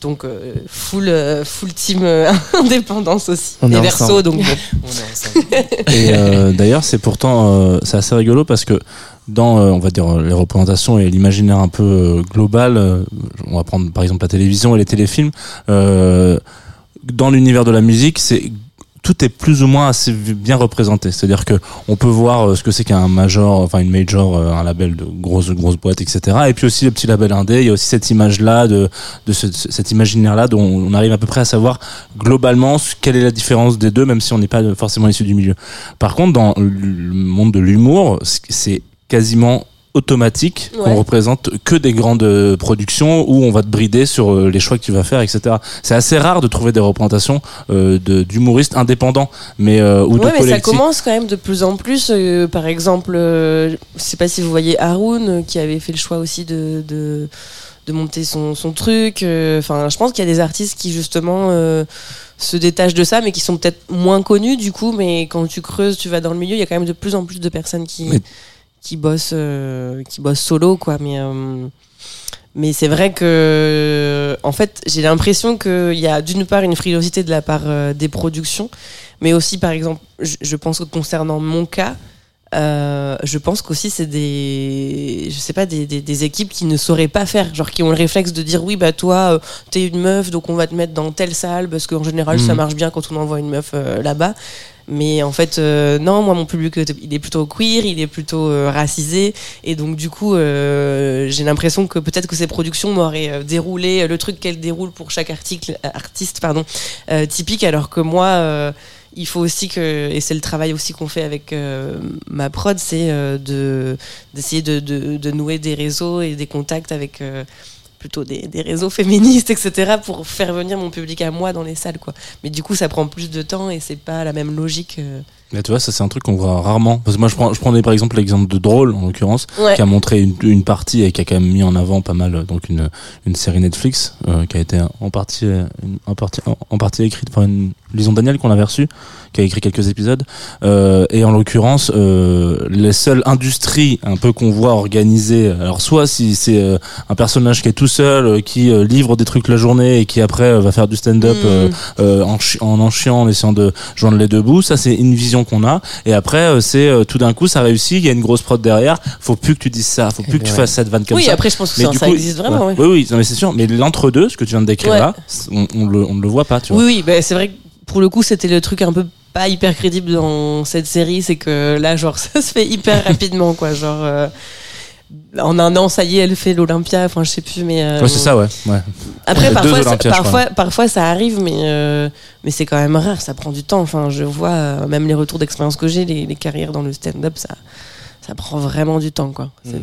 donc euh, full euh, full team euh, indépendance aussi On est et verso donc bon. On est ensemble. Et euh, d'ailleurs, c'est pourtant euh, c'est assez rigolo parce que dans, euh, on va dire, les représentations et l'imaginaire un peu euh, global, euh, on va prendre par exemple la télévision et les téléfilms, dans l'univers de la musique, c'est tout est plus ou moins assez bien représenté. C'est-à-dire que on peut voir ce que c'est qu'un major, enfin une major, un label de grosse grosse boîte, etc. Et puis aussi le petit label indé. Il y a aussi cette image-là de de ce, cet imaginaire-là dont on arrive à peu près à savoir globalement quelle est la différence des deux, même si on n'est pas forcément issu du milieu. Par contre, dans le monde de l'humour, c'est quasiment automatique qu'on Ouais. représente que des grandes euh, productions où on va te brider sur euh, les choix que tu vas faire, etc. C'est assez rare de trouver des représentations euh, d'humoristes indépendants, mais euh, ou de mais ça commence quand même de plus en plus. euh, par exemple, je sais pas si vous voyez Haroun qui avait fait le choix aussi de, de, de monter son, son truc. Enfin, je pense qu'il y a des artistes qui justement se détachent de ça, mais qui sont peut-être moins connus du coup. Mais quand tu creuses, tu vas dans le milieu, il y a quand même de plus en plus de personnes qui, Mais- qui, bossent, euh, qui bossent solo, quoi. Mais. euh, mais c'est vrai que, en fait, j'ai l'impression qu'il y a d'une part une frilosité de la part euh, des productions, mais aussi, par exemple, je, je pense que concernant mon cas, je pense qu'aussi c'est des, je sais pas, des, des, des équipes qui ne sauraient pas faire, genre qui ont le réflexe de dire oui, bah toi, t'es une meuf, donc on va te mettre dans telle salle, parce qu'en général, ça Mhm. marche bien quand on envoie une meuf là-bas. Mais en fait, euh, non, moi, mon public, euh, il est plutôt queer, il est plutôt euh, racisé. Et donc, du coup, euh, j'ai l'impression que peut-être que ces productions m'auraient euh, déroulé le truc qu'elles déroulent pour chaque article, artiste pardon, typique, alors que moi, il faut aussi que, et c'est le travail aussi qu'on fait avec ma prod, c'est de d'essayer de, de, de nouer des réseaux et des contacts avec plutôt des, réseaux féministes, etc., pour faire venir mon public à moi dans les salles, quoi. Mais du coup, ça prend plus de temps et c'est pas la même logique. euh. Mais tu vois, ça c'est un truc qu'on voit rarement. Parce que moi, je prends, je prenais par exemple l'exemple de Drôle, en l'occurrence, Ouais. qui a montré une, une partie et qui a quand même mis en avant pas mal, donc une, une série Netflix, euh, qui a été en partie, une- en partie, en, en partie écrite par une Lison Daniel qu'on avait reçue, qui a écrit quelques épisodes. Euh, et en l'occurrence, euh, les seules industries un peu qu'on voit organisées, alors soit si c'est euh, un personnage qui est tout seul, euh, qui euh, livre des trucs la journée et qui après euh, va faire du stand-up Mm. euh, euh, en, en en chiant, en essayant de joindre les deux bouts. Ça, c'est une vision qu'on a. Et après, euh, c'est euh, tout d'un coup, ça réussit. Il y a une grosse prod derrière. Faut plus que tu dises ça. Faut plus que tu ouais. fasses cette vanne comme oui, ça. après, je pense que ça, existe vraiment. ouais. ouais. Oui, oui, non, mais c'est sûr. Mais l'entre-deux, ce que tu viens de décrire là, on, on le, on ne le voit pas, tu vois. Oui, oui, bah, c'est vrai que pour le coup, c'était le truc un peu pas hyper crédible dans cette série, c'est que là, genre, ça se fait hyper rapidement, quoi. Genre, euh, en un an, ça y est, elle fait l'Olympia, enfin, je sais plus, mais. euh, Ouais, c'est ça, ouais. ouais. Après, parfois, ça, parfois, parfois, ça arrive, mais, euh, mais c'est quand même rare, ça prend du temps. Enfin, je vois, euh, même les retours d'expérience que j'ai, les, les carrières dans le stand-up, ça, ça prend vraiment du temps, quoi. C'est-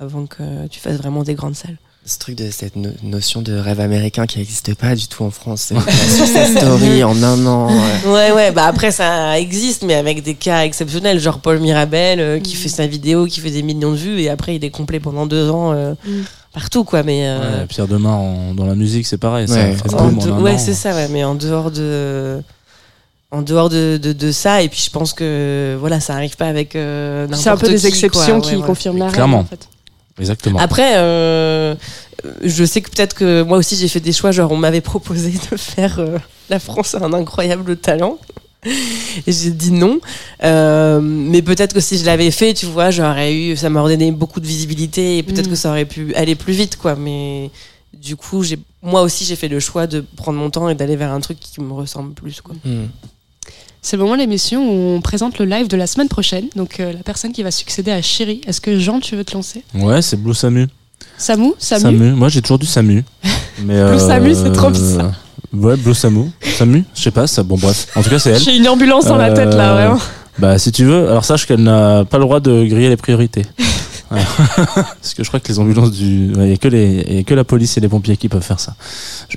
Avant que tu fasses vraiment des grandes salles. Ce truc de cette no- notion de rêve américain qui n'existe pas du tout en France. C'est la success story en un an. ouais. Ouais, ouais, bah après ça existe, mais avec des cas exceptionnels, genre Paul Mirabel euh, qui fait sa vidéo, qui fait des millions de vues, et après il est complet pendant deux ans euh, Mm. partout, quoi. Mais euh, Ouais, Pierre Demar en- dans la musique, c'est pareil. Ça Ouais. ouais, an. c'est ça, ouais, mais en dehors de. En dehors de, de, de ça, et puis je pense que voilà, ça arrive pas avec euh, C'est un peu des qui, exceptions quoi. qui Ouais, ouais. confirment la règle. Clairement. En fait. Exactement. Après, euh, je sais que peut-être que moi aussi j'ai fait des choix, genre on m'avait proposé de faire euh, La France a un incroyable talent. Et j'ai dit non. Euh, mais peut-être que si je l'avais fait, tu vois, j'aurais eu, ça m'aurait donné beaucoup de visibilité et peut-être Mm. que ça aurait pu aller plus vite, quoi. Mais du coup, j'ai, moi aussi, j'ai fait le choix de prendre mon temps et d'aller vers un truc qui me ressemble plus, quoi. Hmm. C'est le moment de l'émission où on présente le live de la semaine prochaine. Donc euh, la personne qui va succéder à Chéri. Est-ce que Jean, tu veux te lancer? Ouais, c'est Blue Samu. Samu Samu, Moi, j'ai toujours du Samu. Mais, Blue Samu, c'est trop bizarre. Ouais, Blue Samu. Samu, je sais pas, ça. Bon, bref. En tout cas, c'est elle. J'ai une ambulance dans la tête là, Euh, vraiment. Bah, si tu veux, alors sache qu'elle n'a pas le droit de griller les priorités. Parce que je crois que les ambulances du. Il n'y a, que les- y a que la police et les pompiers qui peuvent faire ça.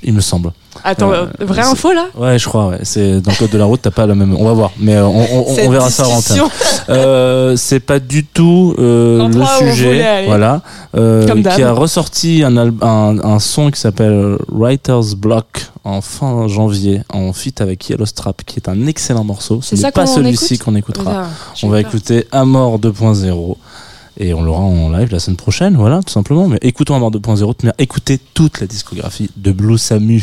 Il me semble. Attends, euh, euh, vraie info là? Ouais, je crois, ouais. C'est dans le code de la route, t'as pas la même. On va voir. Mais euh, on, on- on Cette verra ça en discussion. Euh, c'est pas du tout euh, le sujet, voilà, qui a ressorti un, al- un, un son qui s'appelle Writer's Block en fin janvier en feat avec Yellow Strap, qui est un excellent morceau. Ce n'est pas celui-ci qu'on écoutera. On va peur. écouter Amor 2.0 et on l'aura en live la semaine prochaine, voilà, tout simplement. Mais écoutons Amor 2.0, mais écoutez toute la discographie de Blue Samu.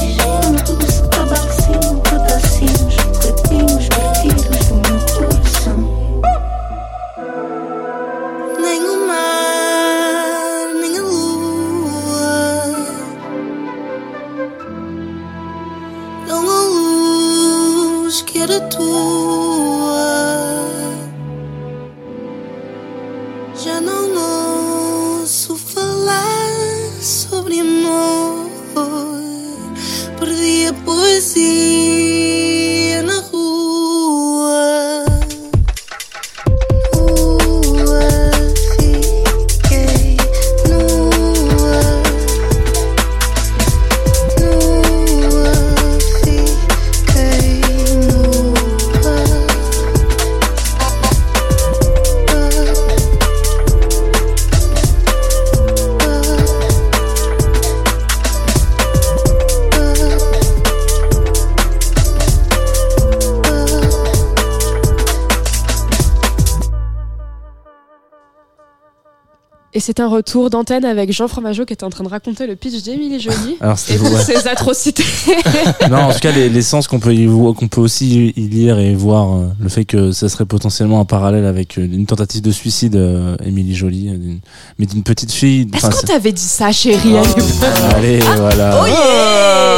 c'est un retour d'antenne avec Jean Fromageau qui était en train de raconter le pitch d'Émilie Jolie Alors, et ouais. ses atrocités. non, en tout cas, les- l'essence qu'on peut, qu'on peut aussi y lire et voir, euh, le fait que ça serait potentiellement un parallèle avec euh, une tentative de suicide, euh, Émilie Jolie, d'une- mais d'une petite fille. Est-ce qu'on t'avait dit ça, chérie c'est- Allez, voilà. Oh yeah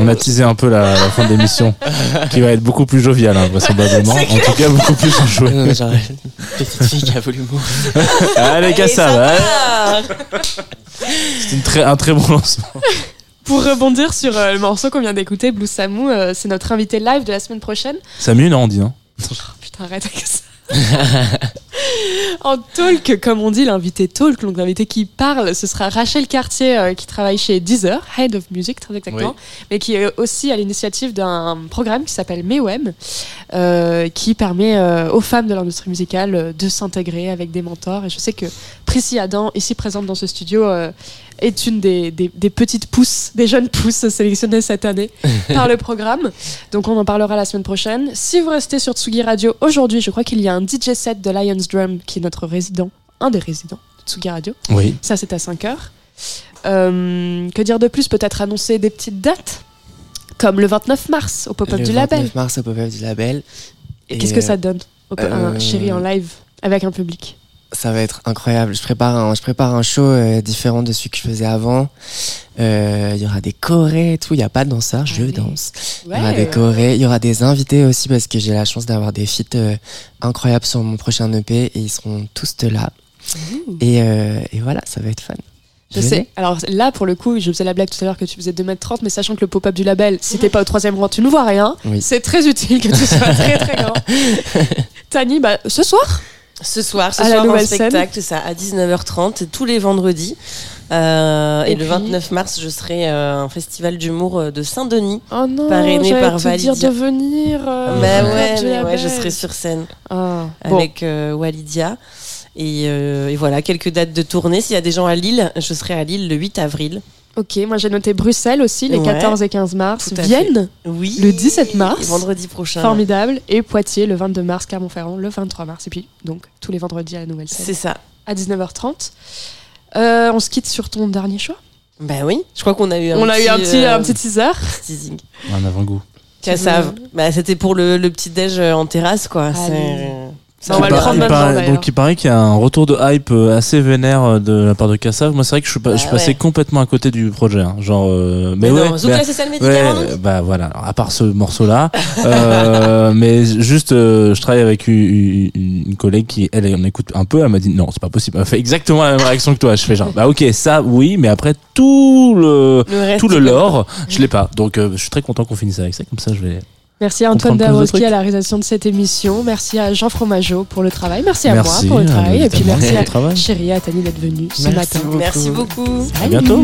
On a teasé un peu la, la fin de l'émission, qui va être beaucoup plus joviale, hein, vraisemblablement. En tout cas, beaucoup plus enjouée. Non, genre, une petite fille qui a voulu mourir. Allez, va. part. C'est une très, un très bon lancement. Pour rebondir sur euh, le morceau qu'on vient d'écouter, Blue Samu, euh, c'est notre invité live de la semaine prochaine. Samu, non, on dit, non Putain, arrête avec ça. en talk, comme on dit, l'invité talk, donc l'invité qui parle, ce sera Rachel Cartier euh, qui travaille chez Deezer, Head of Music très exactement, mais qui est aussi à l'initiative d'un programme qui s'appelle MEWEM, euh, qui permet euh, aux femmes de l'industrie musicale de s'intégrer avec des mentors. Et je sais que Prissy Adam, ici présente dans ce studio, est une des, des- des petites pousses, des jeunes pousses sélectionnées cette année par le programme. Donc on en parlera la semaine prochaine. Si vous restez sur Tsugi Radio, aujourd'hui, je crois qu'il y a un DJ set de Lions Drum qui est notre résident, un des résidents de Tsugi Radio. Oui. Ça, c'est à 5 heures. Euh, que dire de plus? Peut-être annoncer des petites dates? Comme le 29 mars au pop-up Le du 29 label. mars au pop-up du label. Et Et, Qu'est-ce que euh, ça donne au un euh, chéri en live avec un public? Ça va être incroyable. Je prépare un, je prépare un show euh, différent de celui que je faisais avant. Euh, Il y aura des chorés et tout. Il n'y a pas de danseurs, je Allez. danse. Il y aura des chorés. Il y aura des invités aussi parce que j'ai la chance d'avoir des feats euh, incroyables sur mon prochain EP et ils seront tous là. Et, et voilà, ça va être fun. Je sais. Alors là, pour le coup, je faisais la blague tout à l'heure que tu faisais 2m30, mais sachant que le pop-up du label, si t'es pas au troisième rang, tu ne vois rien. Oui. C'est très utile que tu sois très très grand. Tani, bah, ce soir Ce soir, ce À soir, un spectacle, ça, à 19h30, tous les vendredis. Euh, et, Et le puis 29 mars, je serai euh, un festival d'humour euh, de Saint-Denis. Oh Parrainé par te dire Validia. de venir. euh, bah ouais, mais ouais, je serai sur scène Ah, bon. avec euh, Walidia. Et, euh, et voilà, quelques dates de tournée. S'il y a des gens à Lille, je serai à Lille le 8 avril. Ok, moi j'ai noté Bruxelles aussi, les Ouais. 14 et 15 mars. Vienne, Oui. Le 17 mars. Vendredi prochain. formidable. Et Poitiers, le 22 mars. Clermont-Ferrand, le 23 mars. Et puis, donc, tous les vendredis à la nouvelle scène. C'est ça. À 19h30. Euh, on se quitte sur ton dernier choix. Bah oui, je crois qu'on a eu un on petit, a eu un petit, euh, un petit teaser. teasing. Un avant-goût. Cassav. Bah, c'était pour le, le petit déj euh, en terrasse, quoi. Bah, on va Il le par- prendre il maintenant, paraît- d'ailleurs. Donc il paraît qu'il y a un retour de hype euh, assez vénère euh, de la part de Kassav. Moi c'est vrai que je suis, pas, Bah je suis passé ouais. complètement à côté du projet. hein. Genre, euh, mais, Mais ouais, non, Zouk, là, c'est ça le ouais, médicament, euh, bah voilà. Alors, à part ce morceau-là, euh, mais juste, euh, je travaille avec une, une- collègue qui, elle, on écoute un peu. Elle m'a dit non, c'est pas possible. Elle fait exactement la même réaction que toi. Je fais genre, bah ok, ça oui, mais après tout le Le tout le lore, je l'ai pas. Donc euh, je suis très content qu'on finisse avec ça. Comme ça, je vais. Merci à Antoine Dabrowski à la réalisation de cette émission. Merci à Jean Fromageau pour le travail. Merci à Merci, moi pour le travail. Et puis merci à. Chérie et à Tani d'être venue ce Merci matin. beaucoup. Merci beaucoup. À bientôt.